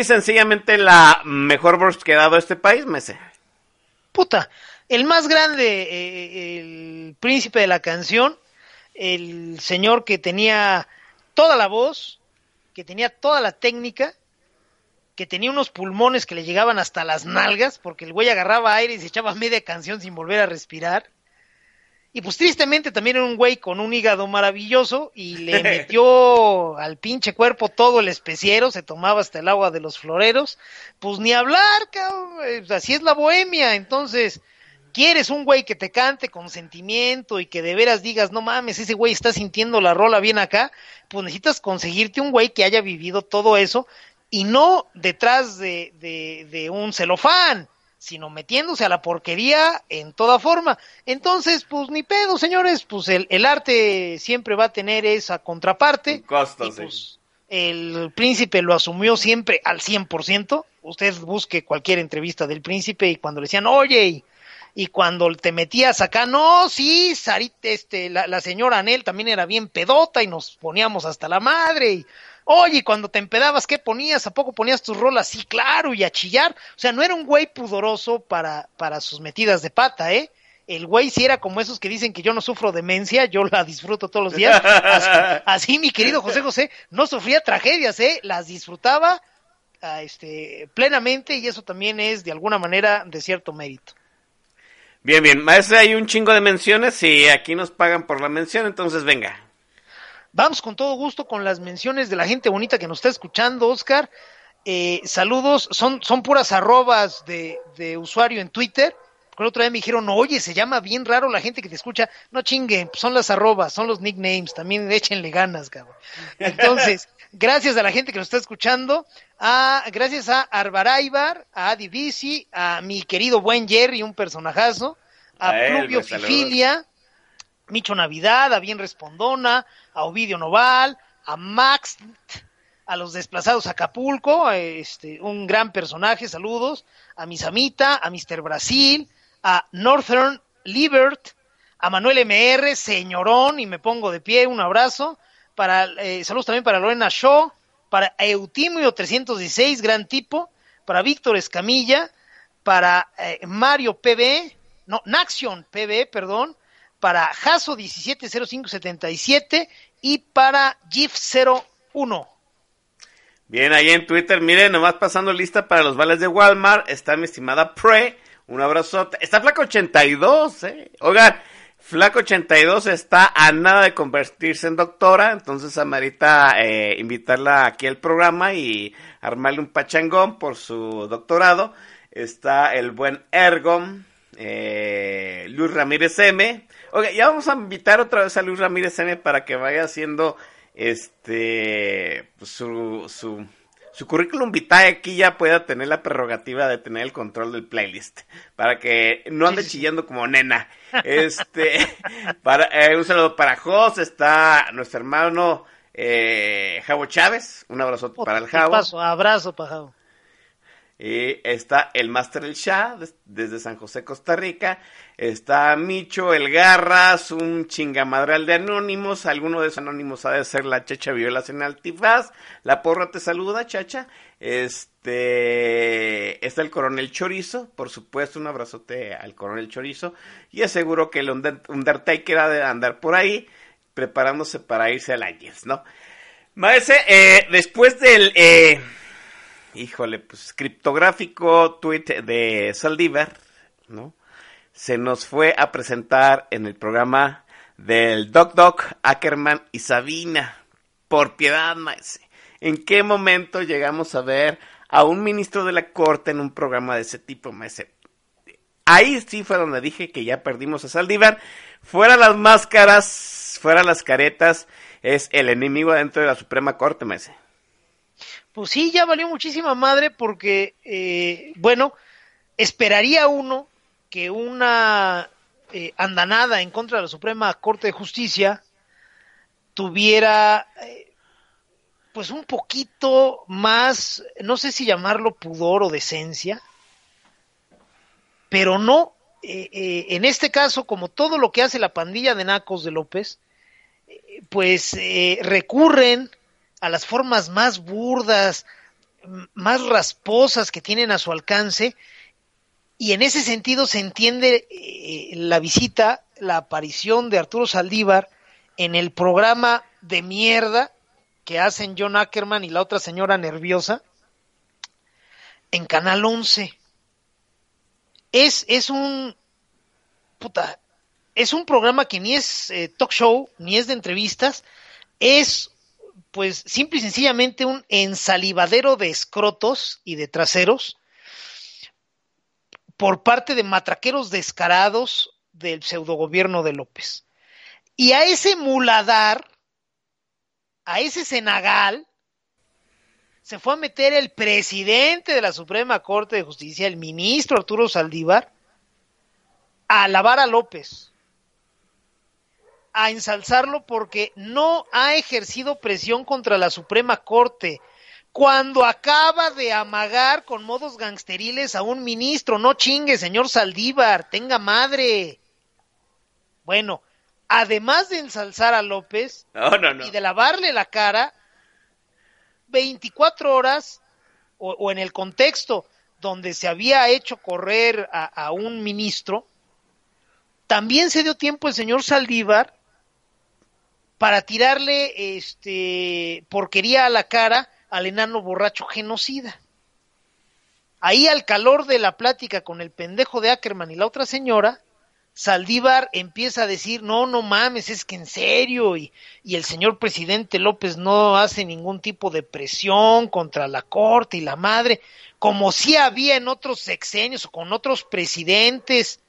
sencillamente la mejor voz que ha dado este país, Mese. Puta, el más grande, eh, el príncipe de la canción, el señor que tenía toda la voz, que tenía toda la técnica, que tenía unos pulmones que le llegaban hasta las nalgas, porque el güey agarraba aire y se echaba media canción sin volver a respirar. Y pues tristemente también era un güey con un hígado maravilloso y le metió al pinche cuerpo todo el especiero, se tomaba hasta el agua de los floreros. Pues ni hablar, cabrón, eh, así es la bohemia. Entonces, quieres un güey que te cante con sentimiento y que de veras digas, no mames, ese güey está sintiendo la rola bien acá, pues necesitas conseguirte un güey que haya vivido todo eso y no detrás de, de, de un celofán, sino metiéndose a la porquería en toda forma. Entonces, pues ni pedo, señores, pues el, el arte siempre va a tener esa contraparte. Sí. pues el príncipe lo asumió siempre al 100%. Usted busque cualquier entrevista del príncipe y cuando le decían, oye, y, y cuando te metías acá, no, sí, Sarit, este, la, la señora Anel también era bien pedota y nos poníamos hasta la madre. Y, oye, cuando te empedabas, ¿qué ponías? ¿A poco ponías tus rolas? Sí, claro, y a chillar. O sea, no era un güey pudoroso para, para sus metidas de pata, ¿eh? El güey sí era como esos que dicen que yo no sufro demencia, yo la disfruto todos los días. Así, así, mi querido José José, no sufría tragedias, ¿eh? Las disfrutaba ah, este, plenamente y eso también es de alguna manera de cierto mérito. Bien, bien. Maestra, hay un chingo de menciones y aquí nos pagan por la mención, entonces venga. Vamos con todo gusto con las menciones de la gente bonita que nos está escuchando, Oscar. Eh, saludos, son, son puras arrobas de, de usuario en Twitter. Con otra vez me dijeron, oye, se llama bien raro la gente que te escucha. No chinguen, son las arrobas, son los nicknames, también échenle ganas, cabrón. Entonces, gracias a la gente que nos está escuchando, a, gracias a Arbaraibar, a Adi Bici, a mi querido buen Jerry, un personajazo, a, A Pluvio. Fifilia, Micho Navidad, a Bien Respondona, a Ovidio Noval, a Max, a los desplazados a Acapulco, este, un gran personaje, saludos, a Misamita, a Mr. Brasil, a Northern Libert, a Manuel MR, señorón, y me pongo de pie, un abrazo, para, eh, saludos también para Lorena Shaw, para Eutimio 316, gran tipo, para Víctor Escamilla, para eh, Mario PB, no, Naxion PB, perdón, para Jaso 170577 y para GIF01. Bien, ahí en Twitter, miren, nomás pasando lista para los vales de Walmart, está mi estimada Pre, un abrazote. Está Flaco 82, eh. Oigan, Flaco 82 está a nada de convertirse en doctora, entonces amerita eh, invitarla aquí al programa y armarle un pachangón por su doctorado. Está el buen Ergon, eh, Luis Ramírez M. Oiga, ya vamos a invitar otra vez a Luis Ramírez M para que vaya haciendo este pues, su, su, su currículum vitae aquí ya pueda tener la prerrogativa de tener el control del playlist para que no ande chillando como nena. Este, para, eh, un saludo para Jos, está nuestro hermano eh, Javo Chávez, un abrazo para el Javo. Paso, abrazo, pajado. Y está el Master El Shah des- desde San José, Costa Rica. Está Micho, el Garras, un chingamadral de anónimos. Alguno de esos anónimos ha de ser la Chacha Violas en Altifaz. La porra te saluda, Chacha. Este está el Coronel Chorizo, por supuesto, un abrazote al Coronel Chorizo. Y aseguro que el Under- Undertaker ha de andar por ahí preparándose para irse al Águilas, ¿no? Maese, eh, después del eh, híjole, pues criptográfico tweet de Saldívar, ¿no? Se nos fue a presentar en el programa del Doc Doc, Ackerman y Sabina. Por piedad, maese. ¿En qué momento llegamos a ver a un ministro de la corte en un programa de ese tipo, maese? Ahí sí fue donde dije que ya perdimos a Saldívar. Fuera las máscaras, fuera las caretas, es el enemigo dentro de la Suprema Corte, maese. Pues sí, ya valió muchísima madre porque, eh, bueno, esperaría uno que una eh, andanada en contra de la Suprema Corte de Justicia tuviera eh, pues un poquito más, no sé si llamarlo pudor o decencia, pero no, en este caso, como todo lo que hace la pandilla de Nacos de López, pues recurren a las formas más burdas, más rasposas que tienen a su alcance, y en ese sentido se entiende eh, la visita, la aparición de Arturo Saldívar en el programa de mierda que hacen John Ackerman y la otra señora nerviosa en Canal 11. Es, es un puta, es un programa que ni es eh, talk show, ni es de entrevistas, es pues simple y sencillamente un ensalivadero de escrotos y de traseros por parte de matraqueros descarados del pseudogobierno de López. Y a ese muladar, a ese senagal, se fue a meter el presidente de la Suprema Corte de Justicia, el ministro Arturo Saldívar, a alabar a López, a ensalzarlo porque no ha ejercido presión contra la Suprema Corte, cuando acaba de amagar con modos gangsteriles a un ministro. No chingue, señor Saldívar, tenga madre. Bueno, además de ensalzar a López No, no, no. y de lavarle la cara, 24 horas, o, o en el contexto donde se había hecho correr a, a un ministro, también se dio tiempo el señor Saldívar para tirarle este porquería a la cara al enano borracho genocida. Ahí al calor de la plática con el pendejo de Ackerman y la otra señora, Saldívar empieza a decir, no, no mames, es que en serio, y, y el señor presidente López no hace ningún tipo de presión contra la corte y la madre, como si había en otros sexenios o con otros presidentes.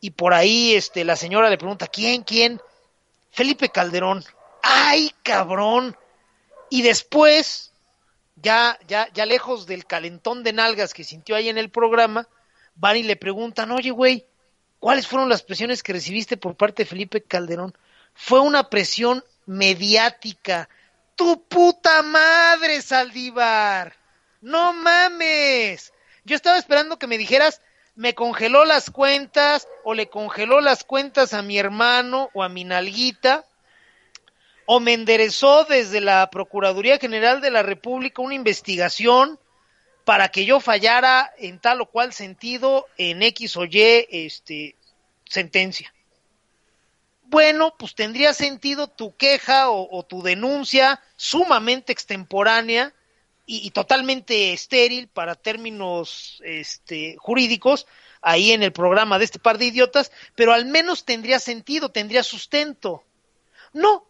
Y por ahí este, la señora le pregunta, ¿quién, quién? Felipe Calderón. ¡Ay, cabrón! Y después, ya, ya, ya lejos del calentón de nalgas que sintió ahí en el programa, van y le preguntan, oye, güey, ¿cuáles fueron las presiones que recibiste por parte de Felipe Calderón? Fue una presión mediática. ¡Tu puta madre, Saldívar! ¡No mames! Yo estaba esperando que me dijeras, me congeló las cuentas o le congeló las cuentas a mi hermano o a mi nalguita o me enderezó desde la Procuraduría General de la República una investigación para que yo fallara en tal o cual sentido en X o Y este, sentencia. Bueno, pues tendría sentido tu queja o, o tu denuncia sumamente extemporánea y, totalmente estéril para términos este, jurídicos ahí en el programa de este par de idiotas, pero al menos tendría sentido, tendría sustento. No,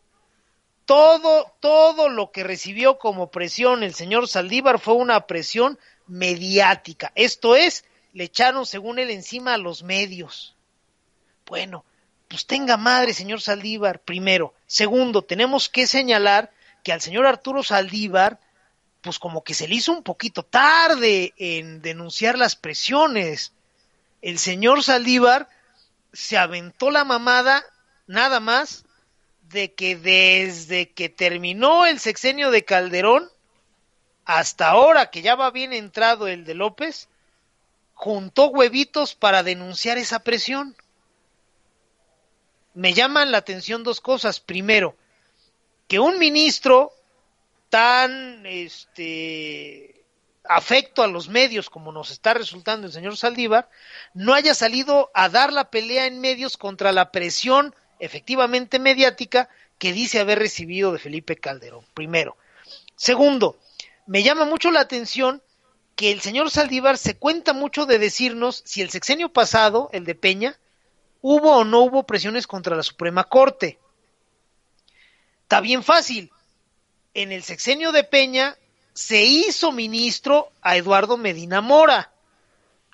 todo, todo lo que recibió como presión el señor Saldívar fue una presión mediática. Esto es, le echaron según él encima a los medios. Bueno, pues tenga madre, señor Saldívar, primero. Segundo, tenemos que señalar que al señor Arturo Saldívar, pues como que se le hizo un poquito tarde en denunciar las presiones. El señor Saldívar se aventó la mamada nada más de que desde que terminó el sexenio de Calderón hasta ahora que ya va bien entrado el de López, juntó huevitos para denunciar esa presión. Me llaman la atención dos cosas. Primero, que un ministro tan este afecto a los medios como nos está resultando el señor Saldívar, no haya salido a dar la pelea en medios contra la presión efectivamente mediática que dice haber recibido de Felipe Calderón, primero. Segundo, me llama mucho la atención que el señor Saldívar se cuenta mucho de decirnos si el sexenio pasado, el de Peña, hubo o no hubo presiones contra la Suprema Corte. Está bien fácil. En el sexenio de Peña se hizo ministro a Eduardo Medina Mora.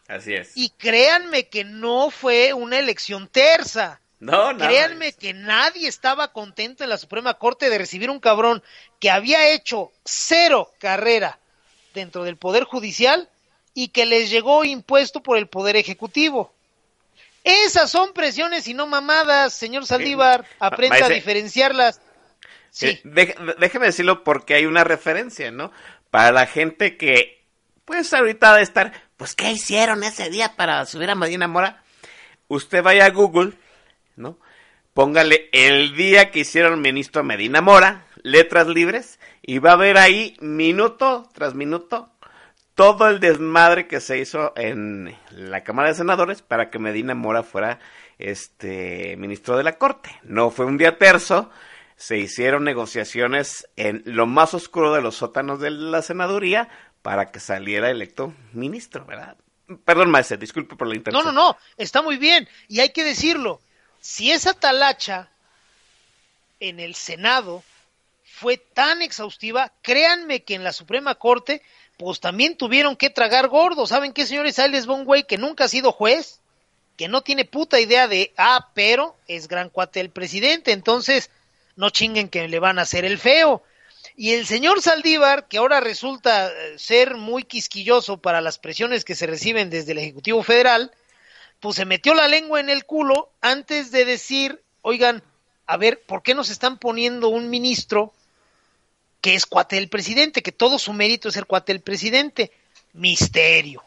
Así es. Y créanme que no fue una elección tersa. No, no. Créanme que nadie estaba contento en la Suprema Corte de recibir un cabrón que había hecho cero carrera dentro del Poder Judicial y que les llegó impuesto por el Poder Ejecutivo. Esas son presiones y no mamadas, señor Saldívar. Aprenda Maese- a diferenciarlas. Sí. Eh, dé- déjeme decirlo porque hay una referencia, ¿no? Para la gente que, pues ahorita de estar, pues, ¿qué hicieron ese día para subir a Medina Mora? Usted vaya a Google, ¿no? Póngale el día que hicieron ministro Medina Mora, letras libres, y va a ver ahí, minuto tras minuto, todo el desmadre que se hizo en la Cámara de Senadores para que Medina Mora fuera este ministro de la Corte. No fue un día terzo, se hicieron negociaciones en lo más oscuro de los sótanos de la senaduría para que saliera electo ministro, ¿verdad? Perdón, maestro, disculpe por la No, interrupción. no, no, está muy bien. Y hay que decirlo, si esa talacha en el Senado fue tan exhaustiva, créanme que en la Suprema Corte, pues también tuvieron que tragar gordo. ¿Saben qué, señores? Ahí les va un güey que nunca ha sido juez, que no tiene puta idea de, ah, pero es gran cuate del presidente, entonces no chinguen que le van a hacer el feo. Y el señor Saldívar, que ahora resulta eh, ser muy quisquilloso para las presiones que se reciben desde el Ejecutivo Federal, pues se metió la lengua en el culo antes de decir, oigan, a ver, ¿por qué nos están poniendo un ministro que es cuate del presidente, que todo su mérito es ser cuate del presidente? Misterio.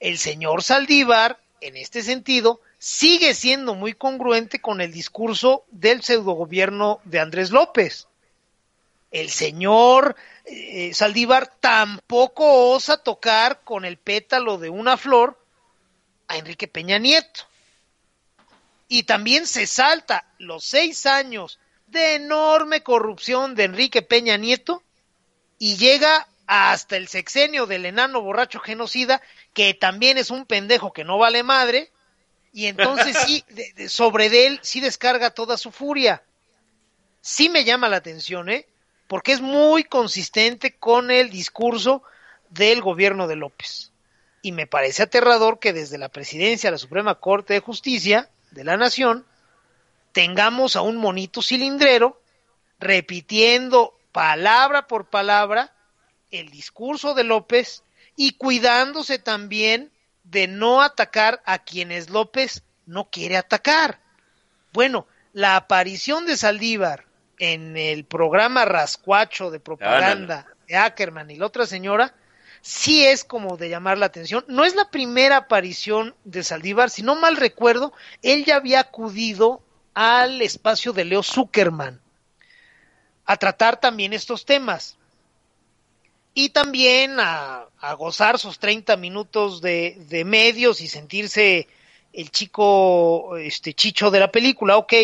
El señor Saldívar, en este sentido, sigue siendo muy congruente con el discurso del pseudogobierno de Andrés López. El señor eh, Saldívar tampoco osa tocar con el pétalo de una flor a Enrique Peña Nieto. Y también se salta los seis años de enorme corrupción de Enrique Peña Nieto y llega hasta el sexenio del enano borracho genocida, que también es un pendejo que no vale madre, y entonces sí, de- de- sobre de él sí descarga toda su furia. Sí me llama la atención, ¿eh? Porque es muy consistente con el discurso del gobierno de López. Y me parece aterrador que desde la presidencia de la Suprema Corte de Justicia de la Nación tengamos a un monito cilindrero repitiendo palabra por palabra el discurso de López y cuidándose también de no atacar a quienes López no quiere atacar. Bueno, la aparición de Saldívar en el programa Rascuacho de propaganda de Ackerman y la otra señora sí es como de llamar la atención. No es la primera aparición de Saldívar, si no mal recuerdo, él ya había acudido al espacio de Leo Zuckerman a tratar también estos temas y también a, gozar sus 30 minutos de, de medios y sentirse el chico este chicho de la película, ok.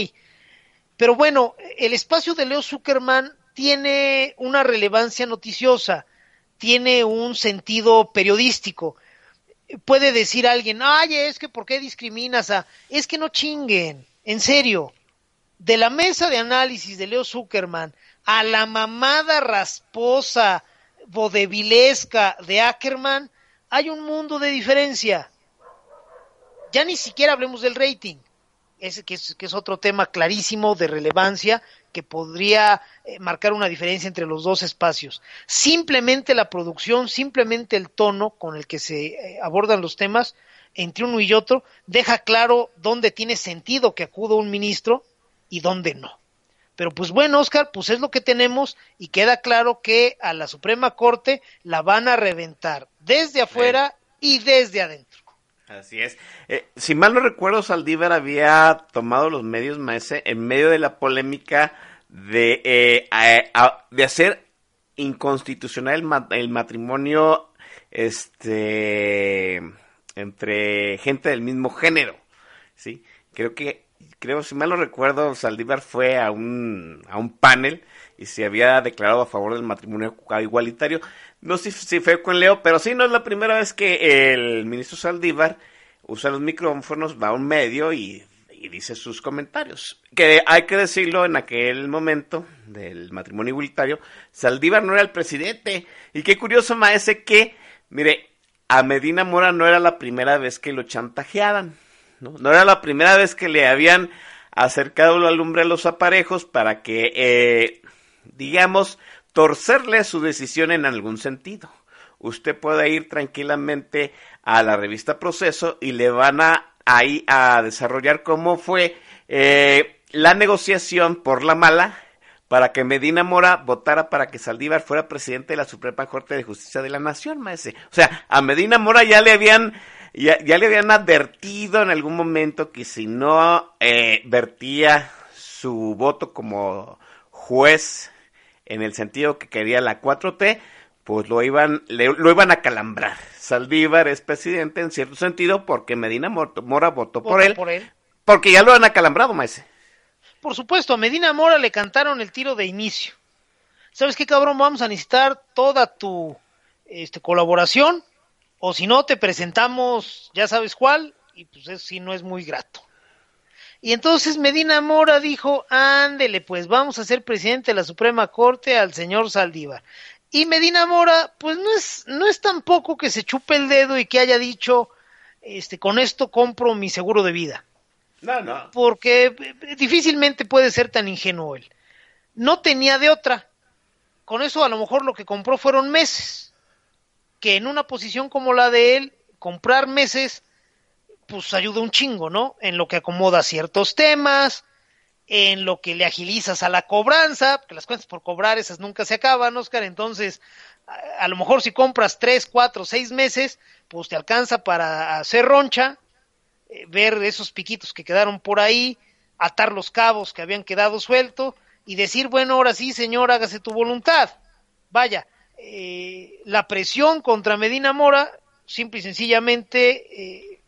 Pero bueno, el espacio de Leo Zuckerman tiene una relevancia noticiosa, tiene un sentido periodístico. Puede decir alguien, ay, es que ¿por qué discriminas a...? Es que no chinguen, en serio. De la mesa de análisis de Leo Zuckerman a la mamada rasposa, vodevilesca de Ackerman, hay un mundo de diferencia. Ya ni siquiera hablemos del rating, ese que es, otro tema clarísimo de relevancia que podría eh, marcar una diferencia entre los dos espacios. Simplemente la producción, simplemente el tono con el que se eh, abordan los temas entre uno y otro, deja claro dónde tiene sentido que acuda un ministro y dónde no. Pero pues bueno, Oscar, pues es lo que tenemos y queda claro que a la Suprema Corte la van a reventar desde afuera y desde adentro. Así es. Eh, si mal no recuerdo, Saldívar había tomado los medios, maese, en medio de la polémica de, eh, a- de hacer inconstitucional el matrimonio este entre gente del mismo género. ¿sí? Creo que, creo, si mal no recuerdo, Saldívar fue a un, a un panel y se había declarado a favor del matrimonio igualitario. No sé si fue con Leo, pero sí no es la primera vez que el ministro Saldívar usa los micrófonos, va a un medio y, dice sus comentarios. Que hay que decirlo, en aquel momento del matrimonio igualitario, Saldívar no era el presidente. Y qué curioso, maese, que, mire, a Medina Mora no era la primera vez que lo chantajeaban. ¿No? Era la primera vez que le habían acercado la lumbre a los aparejos para que, eh, digamos, torcerle su decisión en algún sentido. Usted puede ir tranquilamente a la revista Proceso y le van a ahí a desarrollar cómo fue eh, la negociación por la mala para que Medina Mora votara para que Saldívar fuera presidente de la Suprema Corte de Justicia de la Nación, maese. O sea, a Medina Mora ya le habían ya, ya le habían advertido en algún momento que si no eh, vertía su voto como juez en el sentido que quería la 4T, pues lo iban, le- lo iban a calambrar. Saldívar es presidente en cierto sentido porque Medina Mor- Mora votó por él, por él. porque ya lo han acalambrado, maese. Por supuesto, a Medina Mora le cantaron el tiro de inicio. ¿Sabes qué, cabrón? Vamos a necesitar toda tu este, colaboración, o si no, te presentamos, ya sabes cuál, y pues eso sí no es muy grato. Y entonces Medina Mora dijo, ándele, pues vamos a ser presidente de la Suprema Corte al señor Saldívar. Y Medina Mora, pues no es, no es tampoco que se chupe el dedo y que haya dicho, este, con esto compro mi seguro de vida No, no. porque eh, difícilmente puede ser tan ingenuo él. No tenía de otra. Con eso a lo mejor lo que compró fueron meses. Que en una posición como la de él, comprar meses, pues ayuda un chingo, ¿no? En lo que acomoda ciertos temas, en lo que le agilizas a la cobranza, porque las cuentas por cobrar esas nunca se acaban, Oscar. Entonces, a, lo mejor si compras tres, cuatro, seis meses, pues te alcanza para hacer roncha, eh, ver esos piquitos que quedaron por ahí, atar los cabos que habían quedado sueltos y decir, bueno, ahora sí, señor, hágase tu voluntad. Vaya, eh, la presión contra Medina Mora, simple y sencillamente, eh,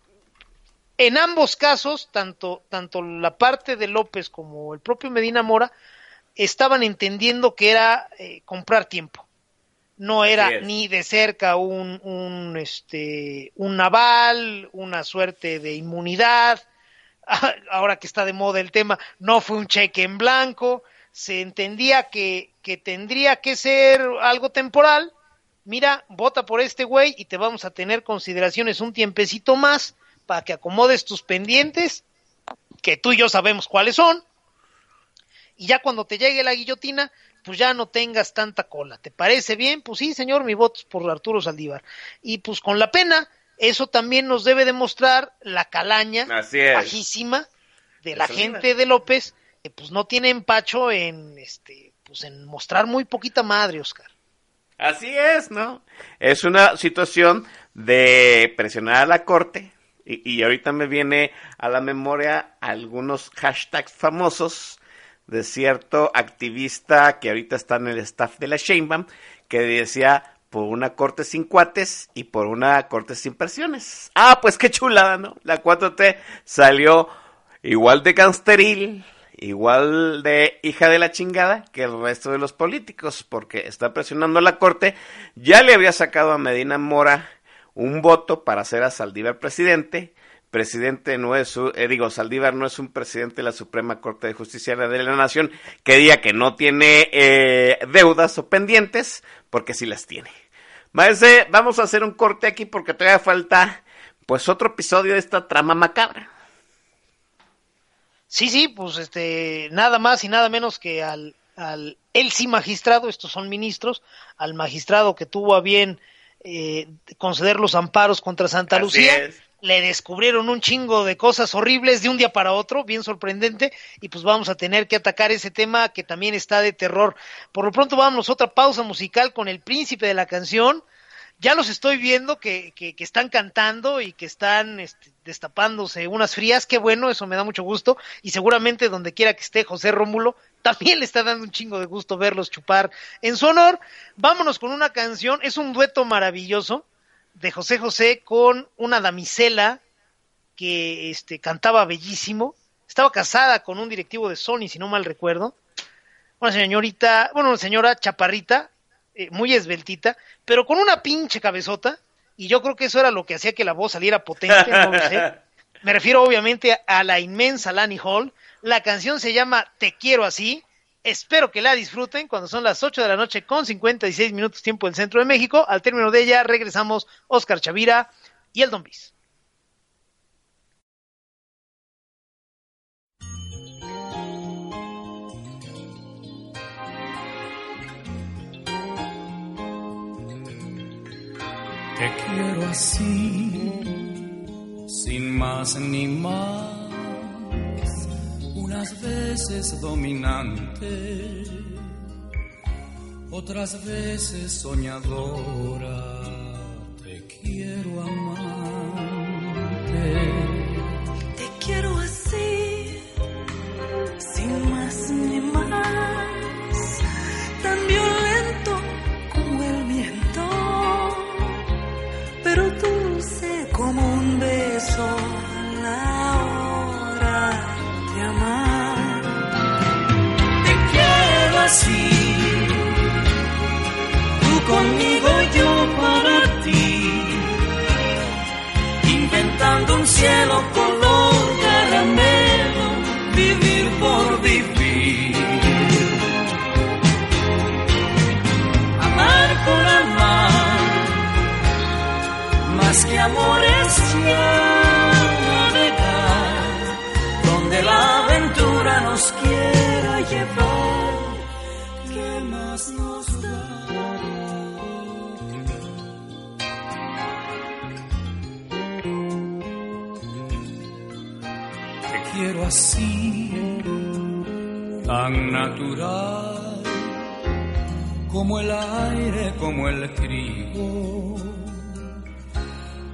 en ambos casos, tanto, tanto la parte de López como el propio Medina Mora, estaban entendiendo que era eh, comprar tiempo. No era ni de cerca un, un, este, un naval, una suerte de inmunidad. Ahora que está de moda el tema, no fue un cheque en blanco. Se entendía que, que tendría que ser algo temporal. Mira, vota por este güey y te vamos a tener consideraciones un tiempecito más para que acomodes tus pendientes, que tú y yo sabemos cuáles son, y ya cuando te llegue la guillotina, pues ya no tengas tanta cola. ¿Te parece bien? Pues sí, señor, mi voto es por Arturo Saldívar. Y pues con la pena, eso también nos debe demostrar la calaña bajísima de la gente de López, pues no tiene empacho en este pues en mostrar muy poquita madre, Oscar. Así es, ¿no? Es una situación de presionar a la corte y, y ahorita me viene a la memoria algunos hashtags famosos de cierto activista que ahorita está en el staff de la Sheinbaum que decía por una corte sin cuates y por una corte sin presiones. Ah, pues qué chulada, ¿no? La 4T salió igual de gangsteril, igual de hija de la chingada que el resto de los políticos, porque está presionando a la corte. Ya le había sacado a Medina Mora un voto para hacer a Saldívar presidente. Presidente no es, eh, digo, Saldívar no es un presidente de la Suprema Corte de Justicia de la Nación que diga que no tiene eh, deudas o pendientes, porque sí las tiene. Maese, vamos a hacer un corte aquí porque todavía falta, pues, otro episodio de esta trama macabra. Sí, sí, pues este, nada más y nada menos que al, al él sí magistrado, estos son ministros, al magistrado que tuvo a bien eh, conceder los amparos contra Santa Así Lucía, es. le descubrieron un chingo de cosas horribles de un día para otro, bien sorprendente, y pues vamos a tener que atacar ese tema que también está de terror. Por lo pronto vamos a otra pausa musical con el príncipe de la canción. Ya los estoy viendo que, que, están cantando y que están este, destapándose unas frías, qué bueno, eso me da mucho gusto, y seguramente donde quiera que esté José Rómulo, también le está dando un chingo de gusto verlos chupar en su honor. Vámonos con una canción, es un dueto maravilloso de José José con una damisela que este, cantaba bellísimo. Estaba casada con un directivo de Sony, si no mal recuerdo. Una señorita, bueno, una señora chaparrita, eh, muy esbeltita, pero con una pinche cabezota. Y yo creo que eso era lo que hacía que la voz saliera potente, no lo sé. Me refiero obviamente a la inmensa Lani Hall. La canción se llama Te quiero así. Espero que la disfruten cuando son las 8 de la noche con 56 minutos tiempo del centro de México. Al término de ella regresamos Oscar Chavira y el Don Bis. Quiero así, sin más ni más, unas veces dominante, otras veces soñadora, te quiero amante. Cielo color caramelo, vivir por vivir. Amar por amar, más que amores así, tan natural, como el aire, como el trigo,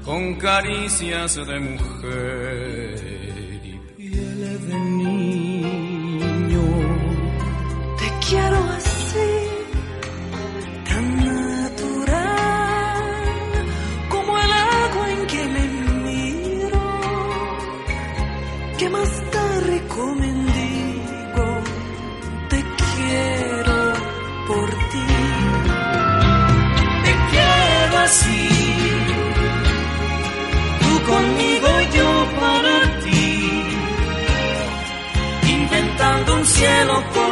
con caricias de mujer y piel de niño. Te quiero así, un cielo color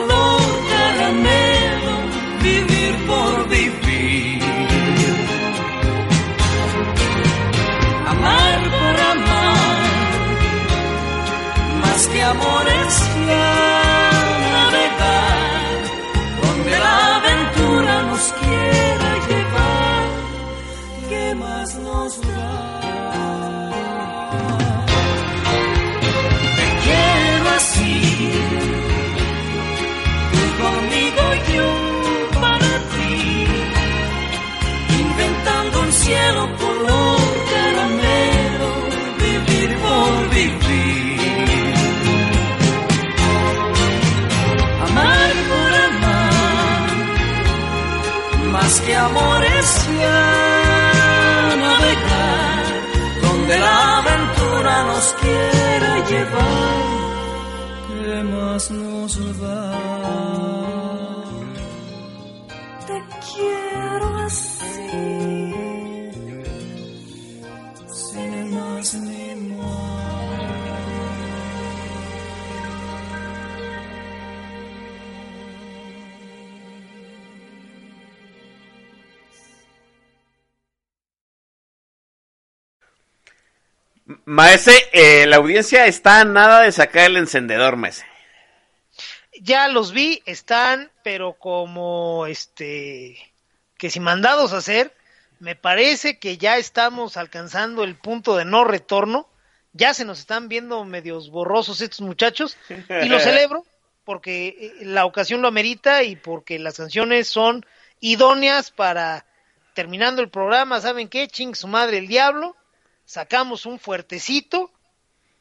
Te quiero así. Maese, eh, la audiencia está nada de sacar el encendedor, Maese. Ya los vi, están, pero como este, que si mandados a hacer, me parece que ya estamos alcanzando el punto de no retorno. Ya se nos están viendo medios borrosos estos muchachos y lo celebro porque eh, la ocasión lo amerita y porque las canciones son idóneas para terminando el programa, ¿saben qué? Ching su madre el diablo, sacamos un fuertecito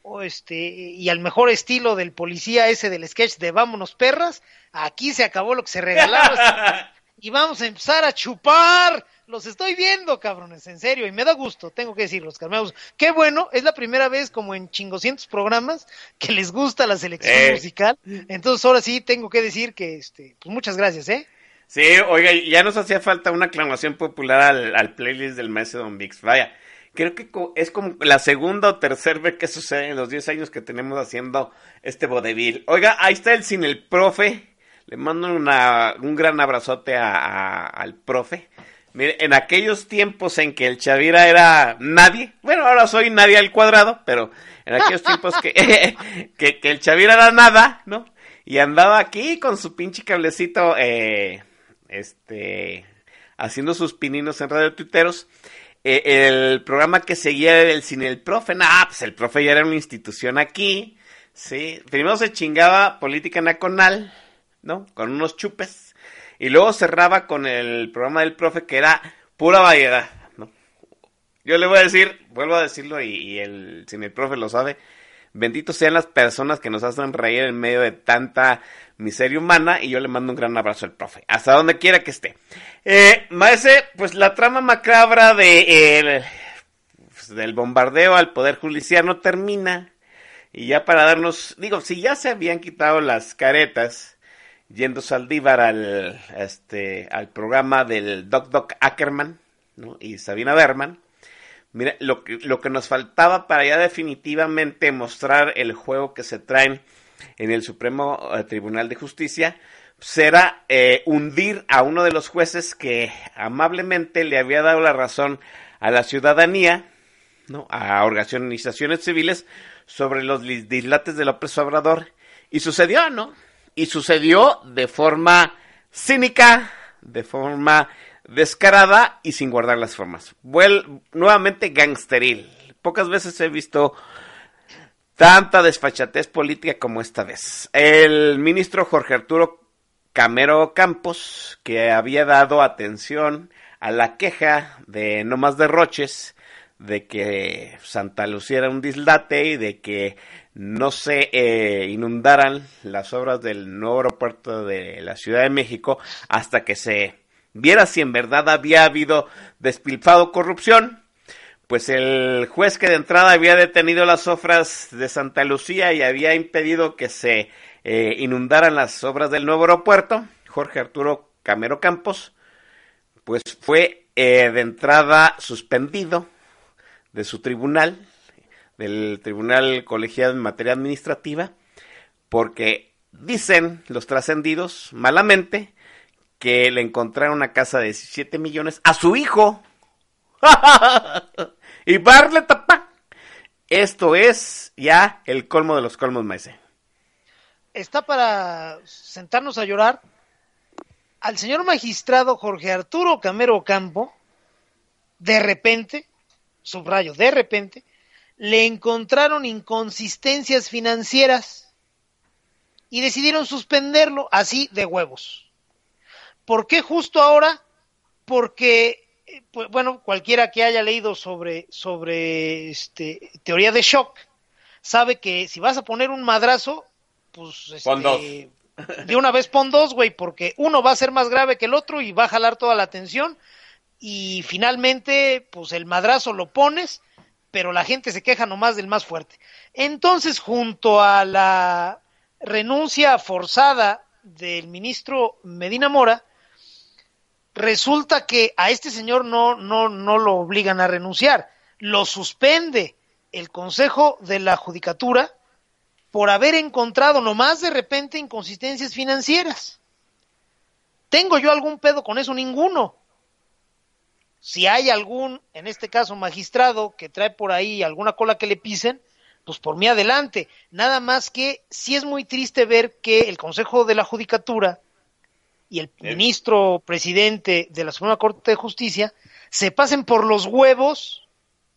o este y al mejor estilo del policía ese del sketch de vámonos perras, aquí se acabó lo que se regalaba y vamos a empezar a chupar. Los estoy viendo, cabrones, en serio, y me da gusto, tengo que decirlos, Carmeos. Qué bueno, es la primera vez como en chingoscientos programas que les gusta la selección Eh. musical. Entonces ahora sí tengo que decir que este, pues muchas gracias, ¿eh? Sí, oiga, ya nos hacía falta una aclamación popular al, al playlist del maestro Don Vix. Vaya, creo que es como la segunda o tercera vez que sucede en los 10 años que tenemos haciendo este vodevil. Oiga, ahí está el sin el profe. Le mando una, un gran abrazote a- al profe. Mire, en aquellos tiempos en que el Chavira era nadie, bueno, ahora soy nadie al cuadrado, pero en aquellos tiempos que, que, que el Chavira era nada, ¿no? Y andaba aquí con su pinche cablecito, eh, este, haciendo sus pininos en Radio Tuiteros. Eh, el programa que seguía era el Cine el Profe. Nah, pues el profe ya era una institución aquí. Sí, primero se chingaba política nacional, ¿no? Con unos chupes. Y luego cerraba con el programa del profe que era pura variedad, ¿no? Yo le voy a decir, vuelvo a decirlo y, y el, si el profe lo sabe, benditos sean las personas que nos hacen reír en medio de tanta miseria humana y yo le mando un gran abrazo al profe, hasta donde quiera que esté. Eh, maese, pues la trama macabra de, pues, del bombardeo al Poder Judicial no termina. Y ya para darnos, digo, si ya se habían quitado las caretas, yendo Saldívar al, este, al programa del Doc Doc Ackerman ¿no? y Sabina Berman, mira, lo que, lo que nos faltaba para ya definitivamente mostrar el juego que se traen en el Supremo eh, Tribunal de Justicia, será eh, hundir a uno de los jueces que amablemente le había dado la razón a la ciudadanía, ¿no? a organizaciones civiles, sobre los dislates de López Obrador. Y sucedió, ¿no? Y sucedió de forma cínica, de forma descarada y sin guardar las formas. Vuel nuevamente gangsteril. Pocas veces he visto tanta desfachatez política como esta vez. El ministro Jorge Arturo Camero Campos, que había dado atención a la queja de no más derroches, de que Santa Lucía era un dislate y de que no se eh, inundaran las obras del nuevo aeropuerto de la Ciudad de México hasta que se viera si en verdad había habido despilfado corrupción. Pues el juez que de entrada había detenido las obras de Santa Lucía y había impedido que se eh, inundaran las obras del nuevo aeropuerto, Jorge Arturo Camero Campos, pues fue eh, de entrada suspendido de su tribunal, del Tribunal Colegiado en Materia Administrativa, porque dicen los trascendidos malamente que le encontraron una casa de 17 millones a su hijo. y barle tapa. Esto es ya el colmo de los colmos, maese. Está para sentarnos a llorar. Al señor magistrado Jorge Arturo Camero Campo, de repente, subrayo, de repente, le encontraron inconsistencias financieras y decidieron suspenderlo así de huevos. ¿Por qué justo ahora? Porque, eh, pues, bueno, cualquiera que haya leído sobre, sobre este, teoría de shock sabe que si vas a poner un madrazo, pues este, de una vez pon dos, güey, porque uno va a ser más grave que el otro y va a jalar toda la atención y finalmente, pues el madrazo lo pones, pero la gente se queja nomás del más fuerte. Entonces, junto a la renuncia forzada del ministro Medina Mora, resulta que a este señor no, no, no lo obligan a renunciar, lo suspende el Consejo de la Judicatura por haber encontrado nomás de repente inconsistencias financieras. ¿Tengo yo algún pedo con eso? Ninguno si hay algún, en este caso magistrado, que trae por ahí alguna cola que le pisen, pues por mí adelante. Nada más que sí es muy triste ver que el Consejo de la Judicatura y el ministro presidente de la Suprema Corte de Justicia se pasen por los huevos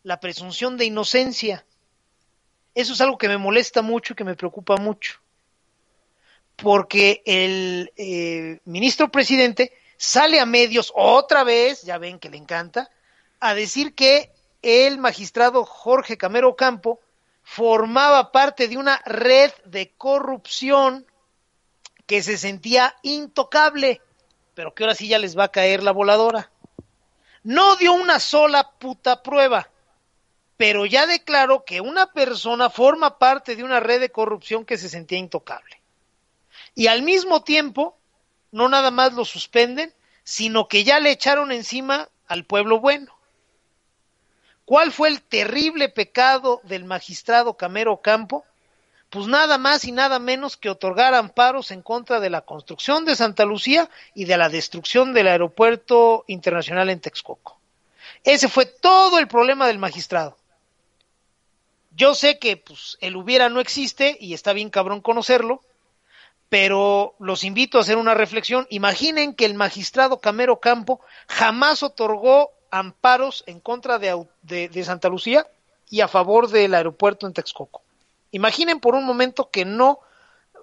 la presunción de inocencia. Eso es algo que me molesta mucho y que me preocupa mucho. Porque el eh, ministro presidente sale a medios otra vez, ya ven que le encanta, a decir que el magistrado Jorge Camero Campo formaba parte de una red de corrupción que se sentía intocable, pero que ahora sí ya les va a caer la voladora. No dio una sola puta prueba, pero ya declaró que una persona forma parte de una red de corrupción que se sentía intocable. Y al mismo tiempo no nada más lo suspenden, sino que ya le echaron encima al pueblo bueno. ¿Cuál fue el terrible pecado del magistrado Camero Campo? Pues nada más y nada menos que otorgar amparos en contra de la construcción de Santa Lucía y de la destrucción del aeropuerto internacional en Texcoco. Ese fue todo el problema del magistrado. Yo sé que pues, el hubiera no existe y está bien cabrón conocerlo, pero los invito a hacer una reflexión. Imaginen que el magistrado Camero Campo jamás otorgó amparos en contra de, Santa Lucía y a favor del aeropuerto en Texcoco. Imaginen por un momento que no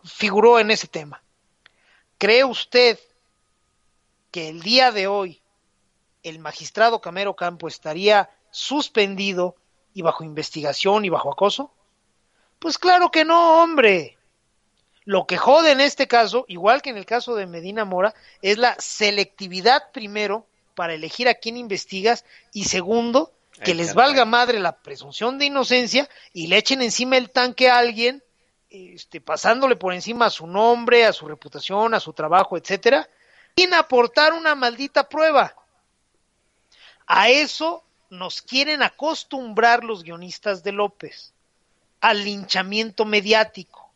figuró en ese tema. ¿Cree usted que el día de hoy el magistrado Camero Campo estaría suspendido y bajo investigación y bajo acoso? Pues claro que no, hombre. Lo que jode en este caso, igual que en el caso de Medina Mora, es la selectividad primero para elegir a quién investigas y segundo, que Ay, les caray. valga madre la presunción de inocencia y le echen encima el tanque a alguien, este, pasándole por encima a su nombre, a su reputación, a su trabajo, etcétera, sin aportar una maldita prueba. A eso nos quieren acostumbrar los guionistas de López, al linchamiento mediático,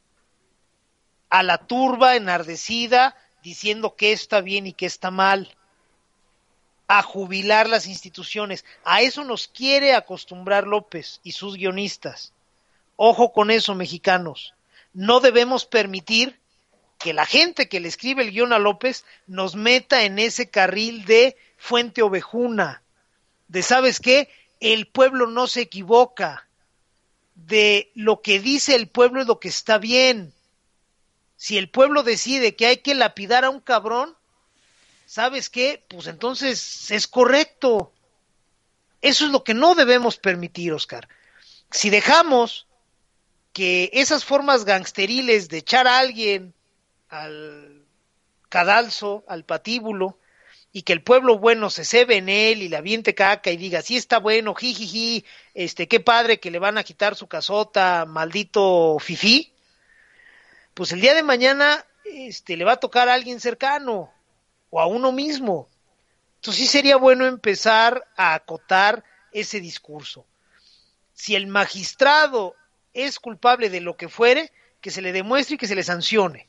a la turba enardecida diciendo qué está bien y qué está mal, a jubilar las instituciones. A eso nos quiere acostumbrar López y sus guionistas. Ojo con eso, mexicanos. No debemos permitir que la gente que le escribe el guion a López nos meta en ese carril de fuente ovejuna, de sabes qué, el pueblo no se equivoca, de lo que dice el pueblo es lo que está bien. Si el pueblo decide que hay que lapidar a un cabrón, ¿sabes qué? Pues entonces es correcto. Eso es lo que no debemos permitir, Oscar. Si dejamos que esas formas gangsteriles de echar a alguien al cadalso, al patíbulo, y que el pueblo bueno se cebe en él y le aviente caca y diga, sí está bueno, jijiji, este, qué padre que le van a quitar su casota, maldito fifí, pues el día de mañana este, le va a tocar a alguien cercano o a uno mismo. Entonces sí sería bueno empezar a acotar ese discurso. Si el magistrado es culpable de lo que fuere, que se le demuestre y que se le sancione,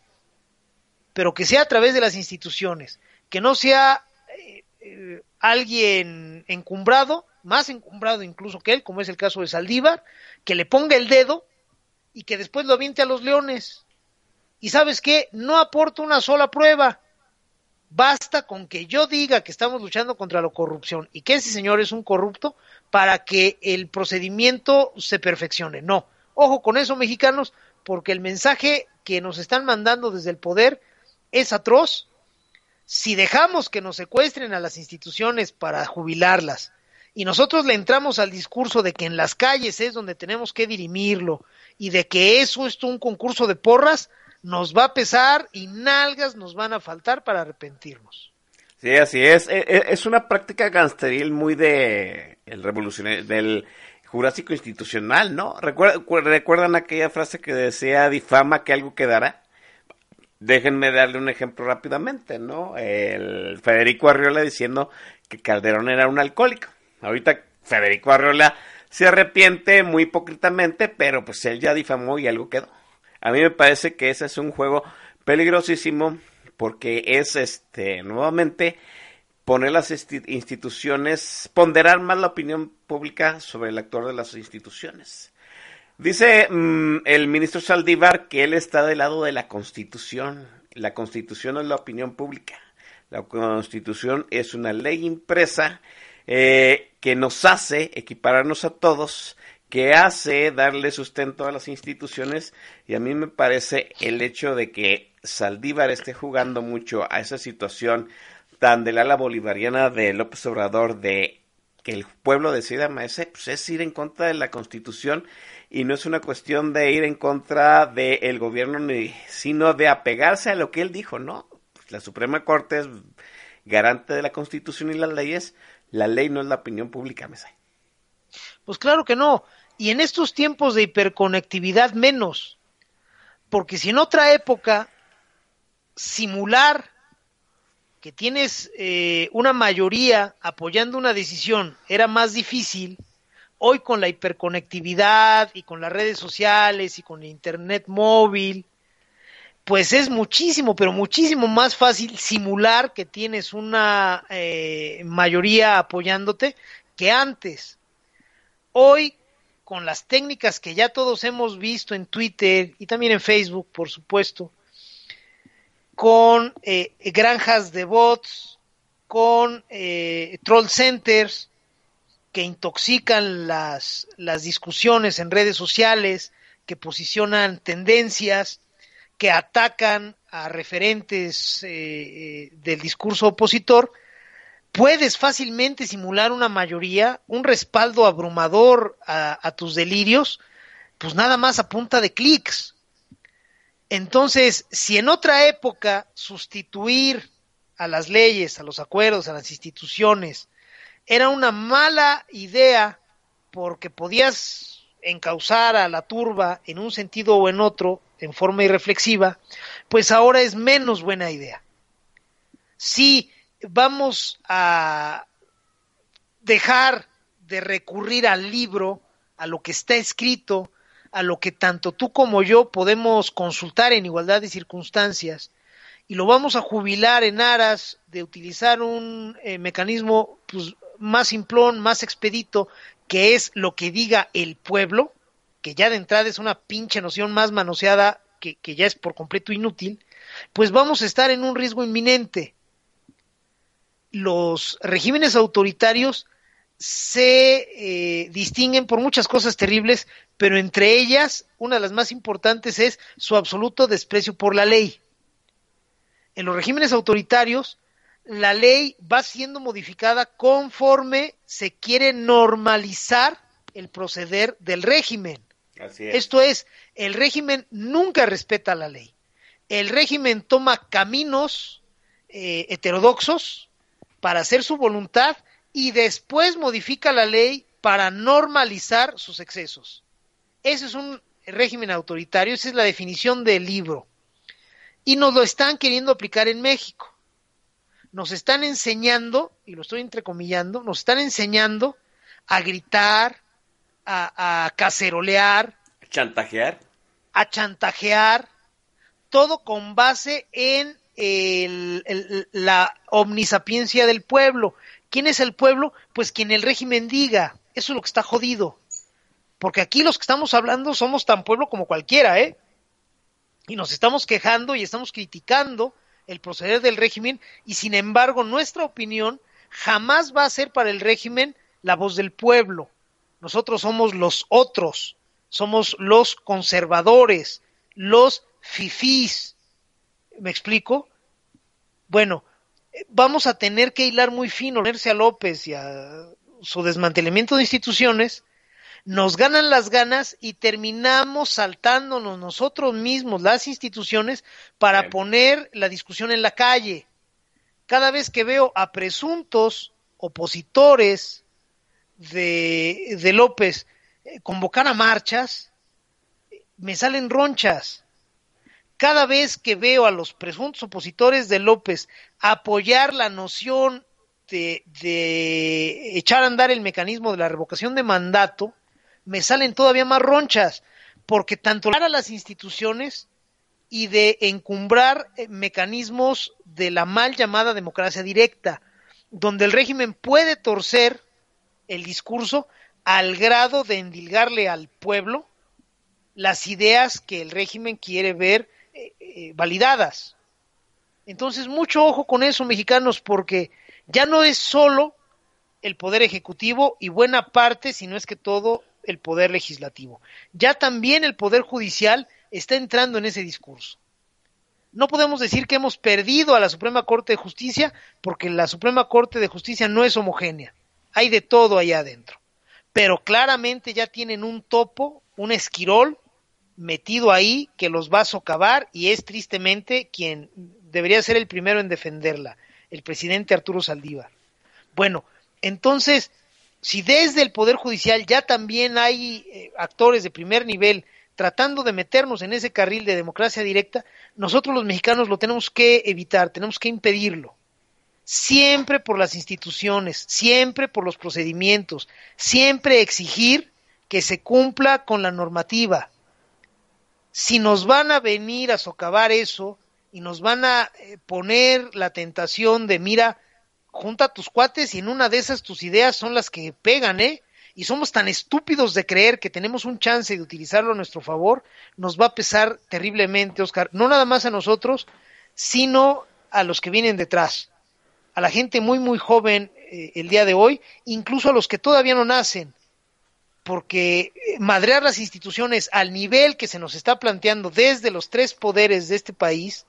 pero que sea a través de las instituciones, que no sea eh, eh, alguien encumbrado, más encumbrado incluso que él, como es el caso de Saldívar, que le ponga el dedo y que después lo aviente a los leones. Y sabes qué, no aporta una sola prueba. Basta con que yo diga que estamos luchando contra la corrupción y que ese señor es un corrupto para que el procedimiento se perfeccione. No, ojo con eso, mexicanos, porque el mensaje que nos están mandando desde el poder es atroz. Si dejamos que nos secuestren a las instituciones para jubilarlas y nosotros le entramos al discurso de que en las calles es donde tenemos que dirimirlo y de que eso es un concurso de porras, nos va a pesar y nalgas nos van a faltar para arrepentirnos. Sí, así es. E- e- Es una práctica gangsteril muy de el revolucionario, del Jurásico institucional, ¿no? Recuer- cu- ¿Recuerdan aquella frase que decía difama que algo quedará? Déjenme darle un ejemplo rápidamente, ¿no? El Federico Arriola diciendo que Calderón era un alcohólico. Ahorita Federico Arriola se arrepiente muy hipócritamente, pero pues él ya difamó y algo quedó. A mí me parece que ese es un juego peligrosísimo porque es este nuevamente poner las insti- instituciones, ponderar más la opinión pública sobre el actor de las instituciones. Dice mm, el ministro Saldívar que él está del lado de la Constitución. La Constitución es la opinión pública. La Constitución es una ley impresa eh, que nos hace equipararnos a todos, que hace darle sustento a las instituciones y a mí me parece el hecho de que Saldívar esté jugando mucho a esa situación tan del ala bolivariana de López Obrador de que el pueblo decida, maese, pues es ir en contra de la Constitución y no es una cuestión de ir en contra del gobierno, ni, sino de apegarse a lo que él dijo, ¿no? Pues la Suprema Corte es garante de la Constitución y las leyes, la ley no es la opinión pública, mesa. Pues claro que no. Y en estos tiempos de hiperconectividad menos. Porque si en otra época simular que tienes eh, una mayoría apoyando una decisión era más difícil, hoy con la hiperconectividad y con las redes sociales y con el internet móvil, pues es muchísimo, pero muchísimo más fácil simular que tienes una eh, mayoría apoyándote que antes. Hoy, con las técnicas que ya todos hemos visto en Twitter y también en Facebook, por supuesto, con eh, granjas de bots, con eh, troll centers que intoxican las, las discusiones en redes sociales, que posicionan tendencias, que atacan a referentes eh, eh, del discurso opositor, puedes fácilmente simular una mayoría, un respaldo abrumador a, tus delirios, pues nada más a punta de clics. Entonces, si en otra época sustituir a las leyes, a los acuerdos, a las instituciones, era una mala idea porque podías encauzar a la turba en un sentido o en otro en forma irreflexiva, pues ahora es menos buena idea. Si vamos a dejar de recurrir al libro, a lo que está escrito, a lo que tanto tú como yo podemos consultar en igualdad de circunstancias, y lo vamos a jubilar en aras de utilizar un eh, mecanismo pues, más simplón, más expedito, que es lo que diga el pueblo, que ya de entrada es una pinche noción más manoseada que, que ya es por completo inútil, pues vamos a estar en un riesgo inminente. Los regímenes autoritarios se eh, distinguen por muchas cosas terribles, pero entre ellas, una de las más importantes es su absoluto desprecio por la ley. En los regímenes autoritarios, la ley va siendo modificada conforme se quiere normalizar el proceder del régimen. Así es. Esto es, el régimen nunca respeta la ley. El régimen toma caminos eh, heterodoxos para hacer su voluntad y después modifica la ley para normalizar sus excesos. Ese es un régimen autoritario, esa es la definición del libro. Y nos lo están queriendo aplicar en México. Nos están enseñando, y lo estoy entrecomillando, nos están enseñando a gritar, a, a cacerolear, Chantajear. a chantajear, todo con base en la omnisapiencia del pueblo. ¿Quién es el pueblo? Pues quien el régimen diga. Eso es lo que está jodido. Porque aquí los que estamos hablando somos tan pueblo como cualquiera, ¿eh? Y nos estamos quejando y estamos criticando el proceder del régimen y sin embargo nuestra opinión jamás va a ser para el régimen la voz del pueblo. Nosotros somos los otros, somos los conservadores, los fifís. ¿Me explico? Bueno, vamos a tener que hilar muy fino, ponerse a López y a su desmantelamiento de instituciones, nos ganan las ganas y terminamos saltándonos nosotros mismos las instituciones para Bien. poner la discusión en la calle. Cada vez que veo a presuntos opositores de, de López eh, convocar a marchas, me salen ronchas. Cada vez que veo a los presuntos opositores de López apoyar la noción de, de echar a andar el mecanismo de la revocación de mandato, me salen todavía más ronchas, porque tanto a las instituciones y de encumbrar eh, mecanismos de la mal llamada democracia directa, donde el régimen puede torcer el discurso al grado de endilgarle al pueblo las ideas que el régimen quiere ver eh, validadas. Entonces, mucho ojo con eso, mexicanos, porque ya no es solo el poder ejecutivo y buena parte, si no es que todo, el poder legislativo. Ya también el poder judicial está entrando en ese discurso. No podemos decir que hemos perdido a la Suprema Corte de Justicia porque la Suprema Corte de Justicia no es homogénea. Hay de todo allá adentro. Pero claramente ya tienen un topo, un esquirol metido ahí que los va a socavar y es tristemente quien debería ser el primero en defenderla, el presidente Arturo Saldívar. Bueno, entonces, si desde el Poder Judicial ya también hay eh, actores de primer nivel tratando de meternos en ese carril de democracia directa, nosotros los mexicanos lo tenemos que evitar, tenemos que impedirlo. Siempre por las instituciones, siempre por los procedimientos, siempre exigir que se cumpla con la normativa. Si nos van a venir a socavar eso y nos van a eh, poner la tentación de, mira, junta a tus cuates y en una de esas tus ideas son las que pegan, ¿eh? Y somos tan estúpidos de creer que tenemos un chance de utilizarlo a nuestro favor, nos va a pesar terriblemente, Oscar, no nada más a nosotros, sino a los que vienen detrás, a la gente muy, muy joven eh, el día de hoy, incluso a los que todavía no nacen. Porque madrear las instituciones al nivel que se nos está planteando desde los tres poderes de este país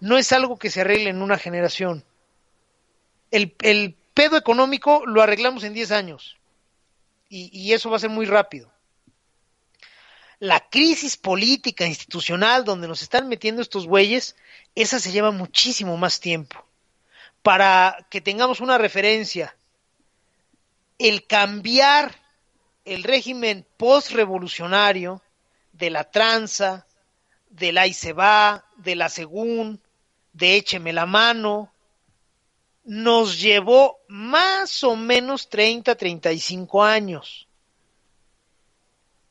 no es algo que se arregle en una generación. El, el pedo económico lo arreglamos en 10 años y, y eso va a ser muy rápido. La crisis política, institucional, donde nos están metiendo estos güeyes, esa se lleva muchísimo más tiempo. Para que tengamos una referencia, el cambiar el régimen post-revolucionario de la tranza, del ahí se va, de la según, de écheme la mano, nos llevó más o menos 30, 35 años.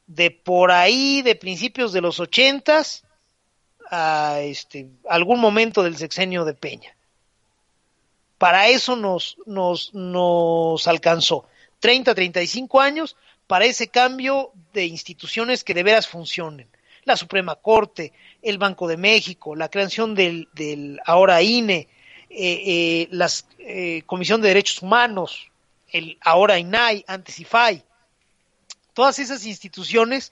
De por ahí, de principios de los ochentas, a este, algún momento del sexenio de Peña. Para eso nos, nos, nos alcanzó. 30, 35 años para ese cambio de instituciones que de veras funcionen. La Suprema Corte, el Banco de México, la creación del, ahora INE, eh, eh, la eh, Comisión de Derechos Humanos, el ahora INAI, antes IFAI. Todas esas instituciones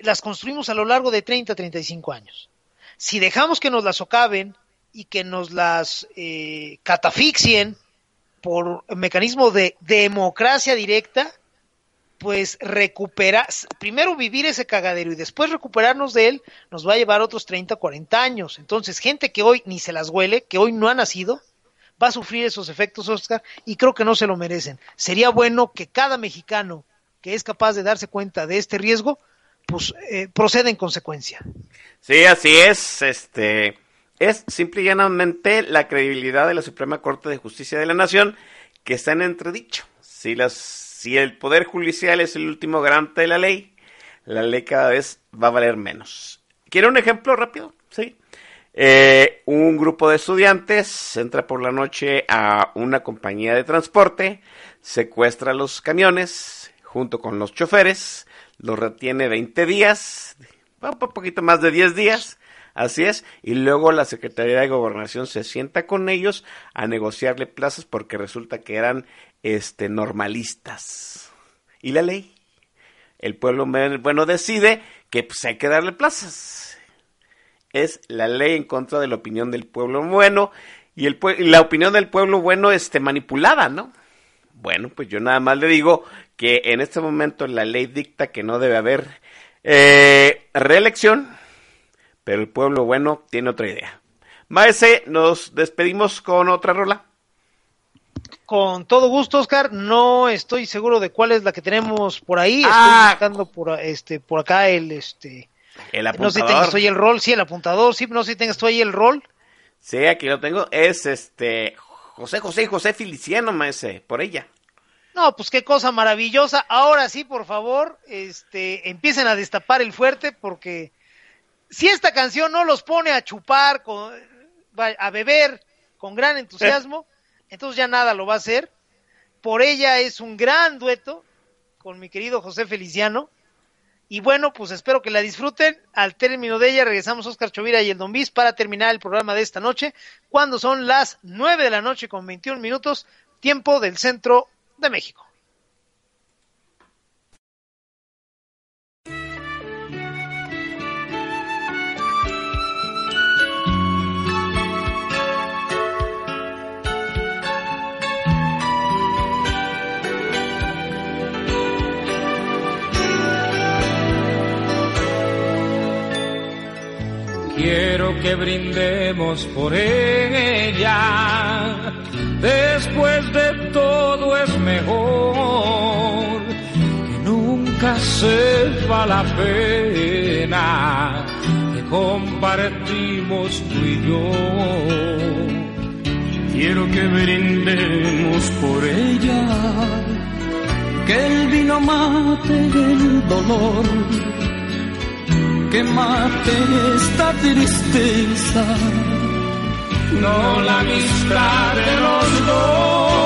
las construimos a lo largo de 30, 35 años. Si dejamos que nos las socaven y que nos las eh, catafixien por mecanismo de democracia directa, pues recuperar, primero vivir ese cagadero y después recuperarnos de él, nos va a llevar otros 30, 40 años. Entonces, gente que hoy ni se las huele, que hoy no ha nacido, va a sufrir esos efectos, Oscar, y creo que no se lo merecen. Sería bueno que cada mexicano que es capaz de darse cuenta de este riesgo, pues eh, proceda en consecuencia. Sí, así es. Este es simple y llanamente la credibilidad de la Suprema Corte de Justicia de la Nación que está en entredicho. Si las, si el poder judicial es el último garante de la ley, la ley cada vez va a valer menos. ¿Quiere un ejemplo rápido? Sí. Eh, un grupo de estudiantes entra por la noche a una compañía de transporte, secuestra los camiones junto con los choferes, los retiene 20 días, un poquito más de 10 días, así es, y luego la Secretaría de Gobernación se sienta con ellos a negociarle plazas porque resulta que eran este normalistas. ¿Y la ley? El pueblo bueno decide que pues, hay que darle plazas. Es la ley en contra de la opinión del pueblo bueno y, el, la opinión del pueblo bueno este, manipulada, ¿no? Bueno, pues yo nada más le digo que en este momento la ley dicta que no debe haber eh, reelección, pero el pueblo bueno tiene otra idea. Maese, nos despedimos con otra rola. Con todo gusto, Oscar. No estoy seguro de cuál es la que tenemos por ahí. Ah. Estoy buscando por este por acá el este. El No sé si apuntador. tengas tú ahí el rol, sí, el apuntador, sí, no sé si tengas tú ahí el rol. Sí, aquí lo tengo. Es este José José José Feliciano, maese, por ella. No, pues qué cosa maravillosa. Ahora sí, por favor, este, empiecen a destapar el fuerte porque si esta canción no los pone a chupar, con, a beber con gran entusiasmo, entonces ya nada lo va a hacer. Por ella es un gran dueto con mi querido José Feliciano. Y bueno, pues espero que la disfruten. Al término de ella regresamos Oscar Chovira y el Don para terminar el programa de esta noche, cuando son las 9 de la noche con 21 minutos, tiempo del centro de México. Brindemos por ella. Después de todo es mejor que nunca sepa la pena que compartimos tú y yo. Quiero que brindemos por ella, que el vino mate el dolor, que mate esta tristeza, no la amistad de los dos,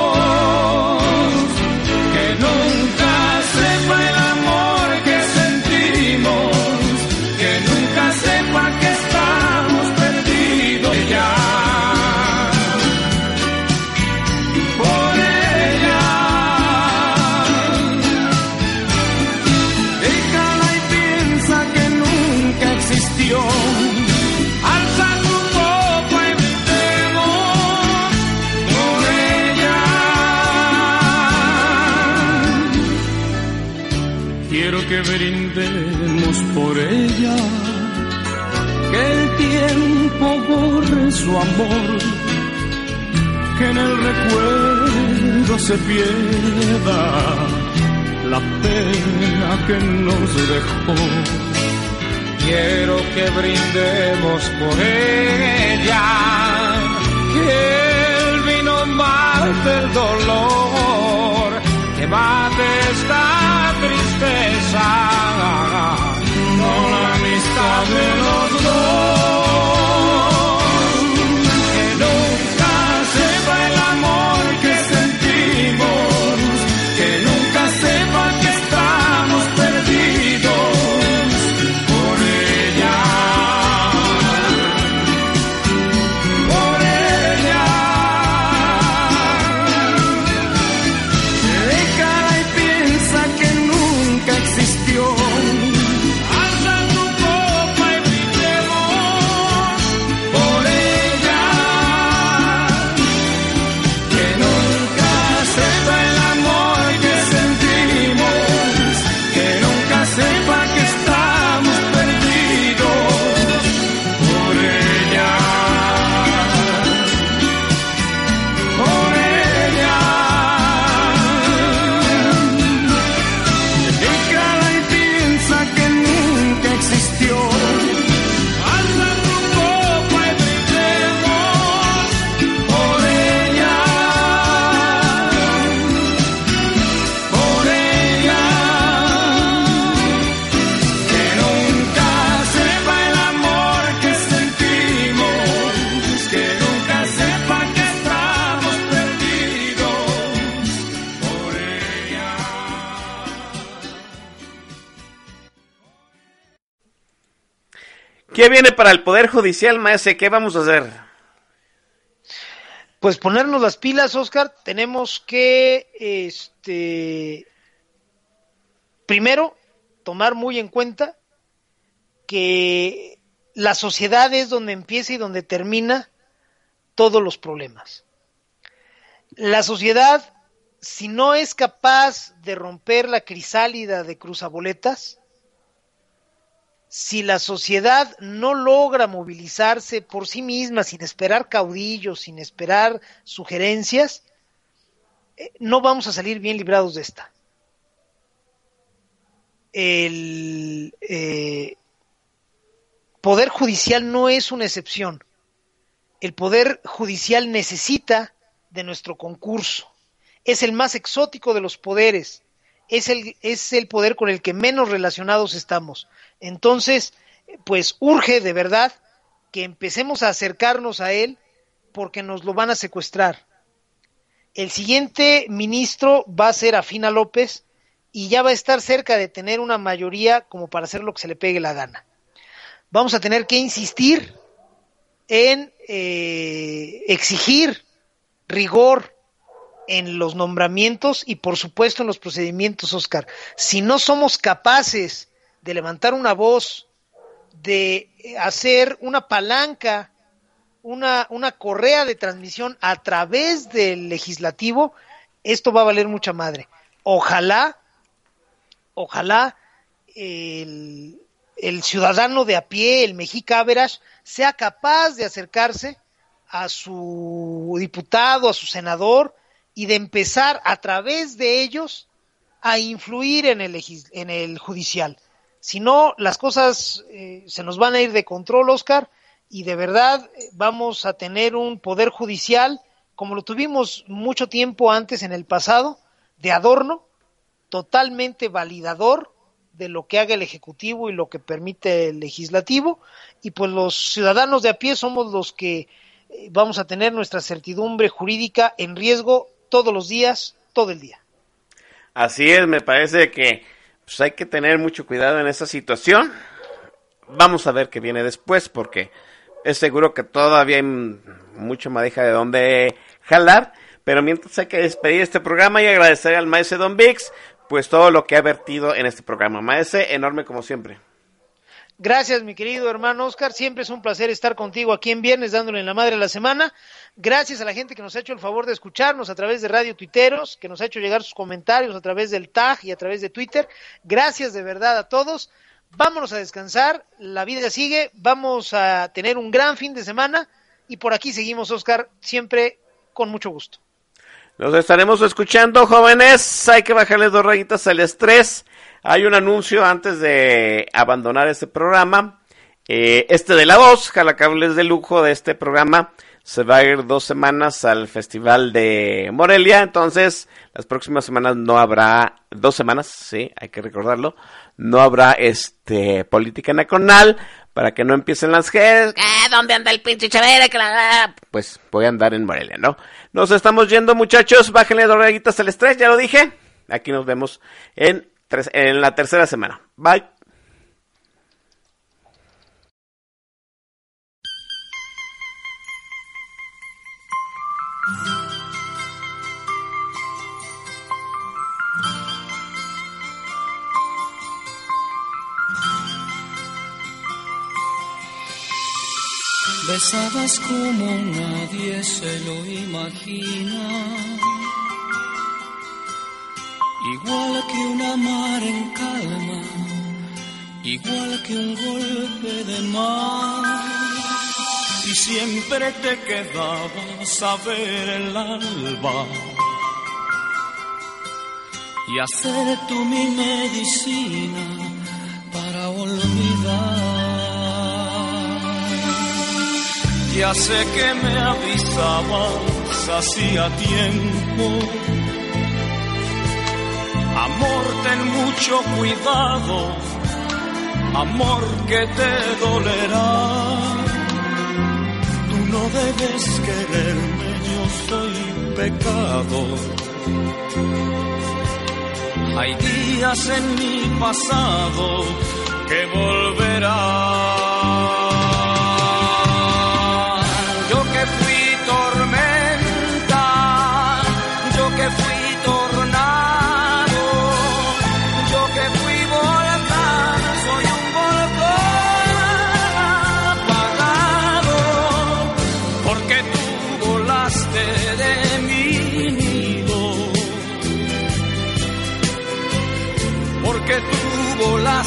por ella, que el tiempo borre su amor, que en el recuerdo se pierda la pena que nos dejó. Quiero que brindemos por ella, que el vino mate el dolor, que mate esta tristeza, de los dos. Que nunca sepa el amor ¿Qué viene para el Poder Judicial, maese? ¿Qué vamos a hacer? Pues ponernos las pilas, Oscar. Tenemos que, este, primero, tomar muy en cuenta que la sociedad es donde empieza y donde termina todos los problemas. La sociedad, si no es capaz de romper la crisálida de cruzaboletas, si la sociedad no logra movilizarse por sí misma, sin esperar caudillos, sin esperar sugerencias, eh, no vamos a salir bien librados de esta. El eh, Poder Judicial no es una excepción. El Poder Judicial necesita de nuestro concurso. Es el más exótico de los poderes. Es el, es el poder con el que menos relacionados estamos. Entonces, pues urge de verdad que empecemos a acercarnos a él porque nos lo van a secuestrar. El siguiente ministro va a ser Afina López y ya va a estar cerca de tener una mayoría como para hacer lo que se le pegue la gana. Vamos a tener que insistir en eh, exigir rigor en los nombramientos y por supuesto en los procedimientos, Oscar. Si no somos capaces de levantar una voz, de hacer una palanca, una, una correa de transmisión a través del legislativo, esto va a valer mucha madre. Ojalá, ojalá el, el ciudadano de a pie, el mexica Averas, sea capaz de acercarse a su diputado, a su senador, y de empezar a través de ellos a influir en el, en el judicial. Si no, las cosas eh, se nos van a ir de control, Oscar, y de verdad eh, vamos a tener un poder judicial como lo tuvimos mucho tiempo antes en el pasado, de adorno, totalmente validador de lo que haga el Ejecutivo y lo que permite el Legislativo, y pues los ciudadanos de a pie somos los que eh, vamos a tener nuestra certidumbre jurídica en riesgo todos los días, todo el día. Así es, me parece que pues, hay que tener mucho cuidado en esa situación. Vamos a ver qué viene después, porque es seguro que todavía hay m- mucho madeja de dónde jalar. Pero mientras hay que despedir este programa y agradecer al maese Don Vix, pues todo lo que ha vertido en este programa. Maese, enorme como siempre. Gracias, mi querido hermano Oscar. Siempre es un placer estar contigo aquí en viernes, dándole en la madre a la semana. Gracias a la gente que nos ha hecho el favor de escucharnos a través de Radio Tuiteros, que nos ha hecho llegar sus comentarios a través del TAG y a través de Twitter. Gracias de verdad a todos. Vámonos a descansar. La vida sigue. Vamos a tener un gran fin de semana. Y por aquí seguimos, Oscar, siempre con mucho gusto. Nos estaremos escuchando, jóvenes. Hay que bajarle dos rayitas al estrés. Hay un anuncio antes de abandonar este programa. Eh, este de la voz, jalacables de lujo de este programa, se va a ir dos semanas al Festival de Morelia. Entonces, las próximas semanas no habrá, dos semanas, sí, hay que recordarlo, no habrá este política nacional para que no empiecen las redes. ¿Eh, ¿Dónde anda el pinche chavere? Pues voy a andar en Morelia, ¿no? Nos estamos yendo, muchachos. Bájenle dos rayitas al estrés, ya lo dije. Aquí nos vemos en en la tercera semana. Bye. Besabas como nadie se lo imagina igual que una mar en calma, igual que un golpe de mar. Y siempre te quedabas a ver el alba y hacer tú mi medicina para olvidar. Ya sé que me avisabas hacía tiempo Amor, ten mucho cuidado, amor que te dolerá. Tú no debes quererme, yo soy pecado. Hay días en mi pasado que volverán.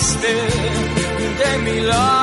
De mi.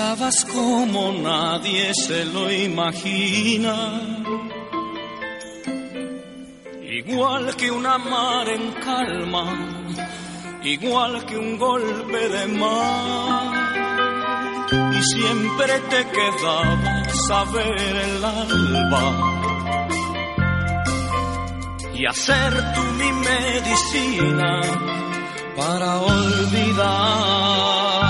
Besabas como nadie se lo imagina. Igual que una mar en calma, igual que un golpe de mar. Y siempre te quedabas a ver el alba y hacer tú mi medicina para olvidar.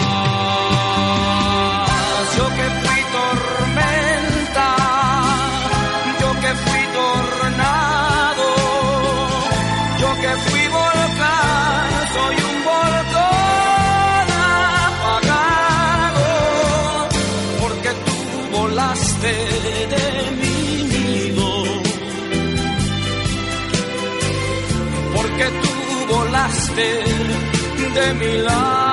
De mi.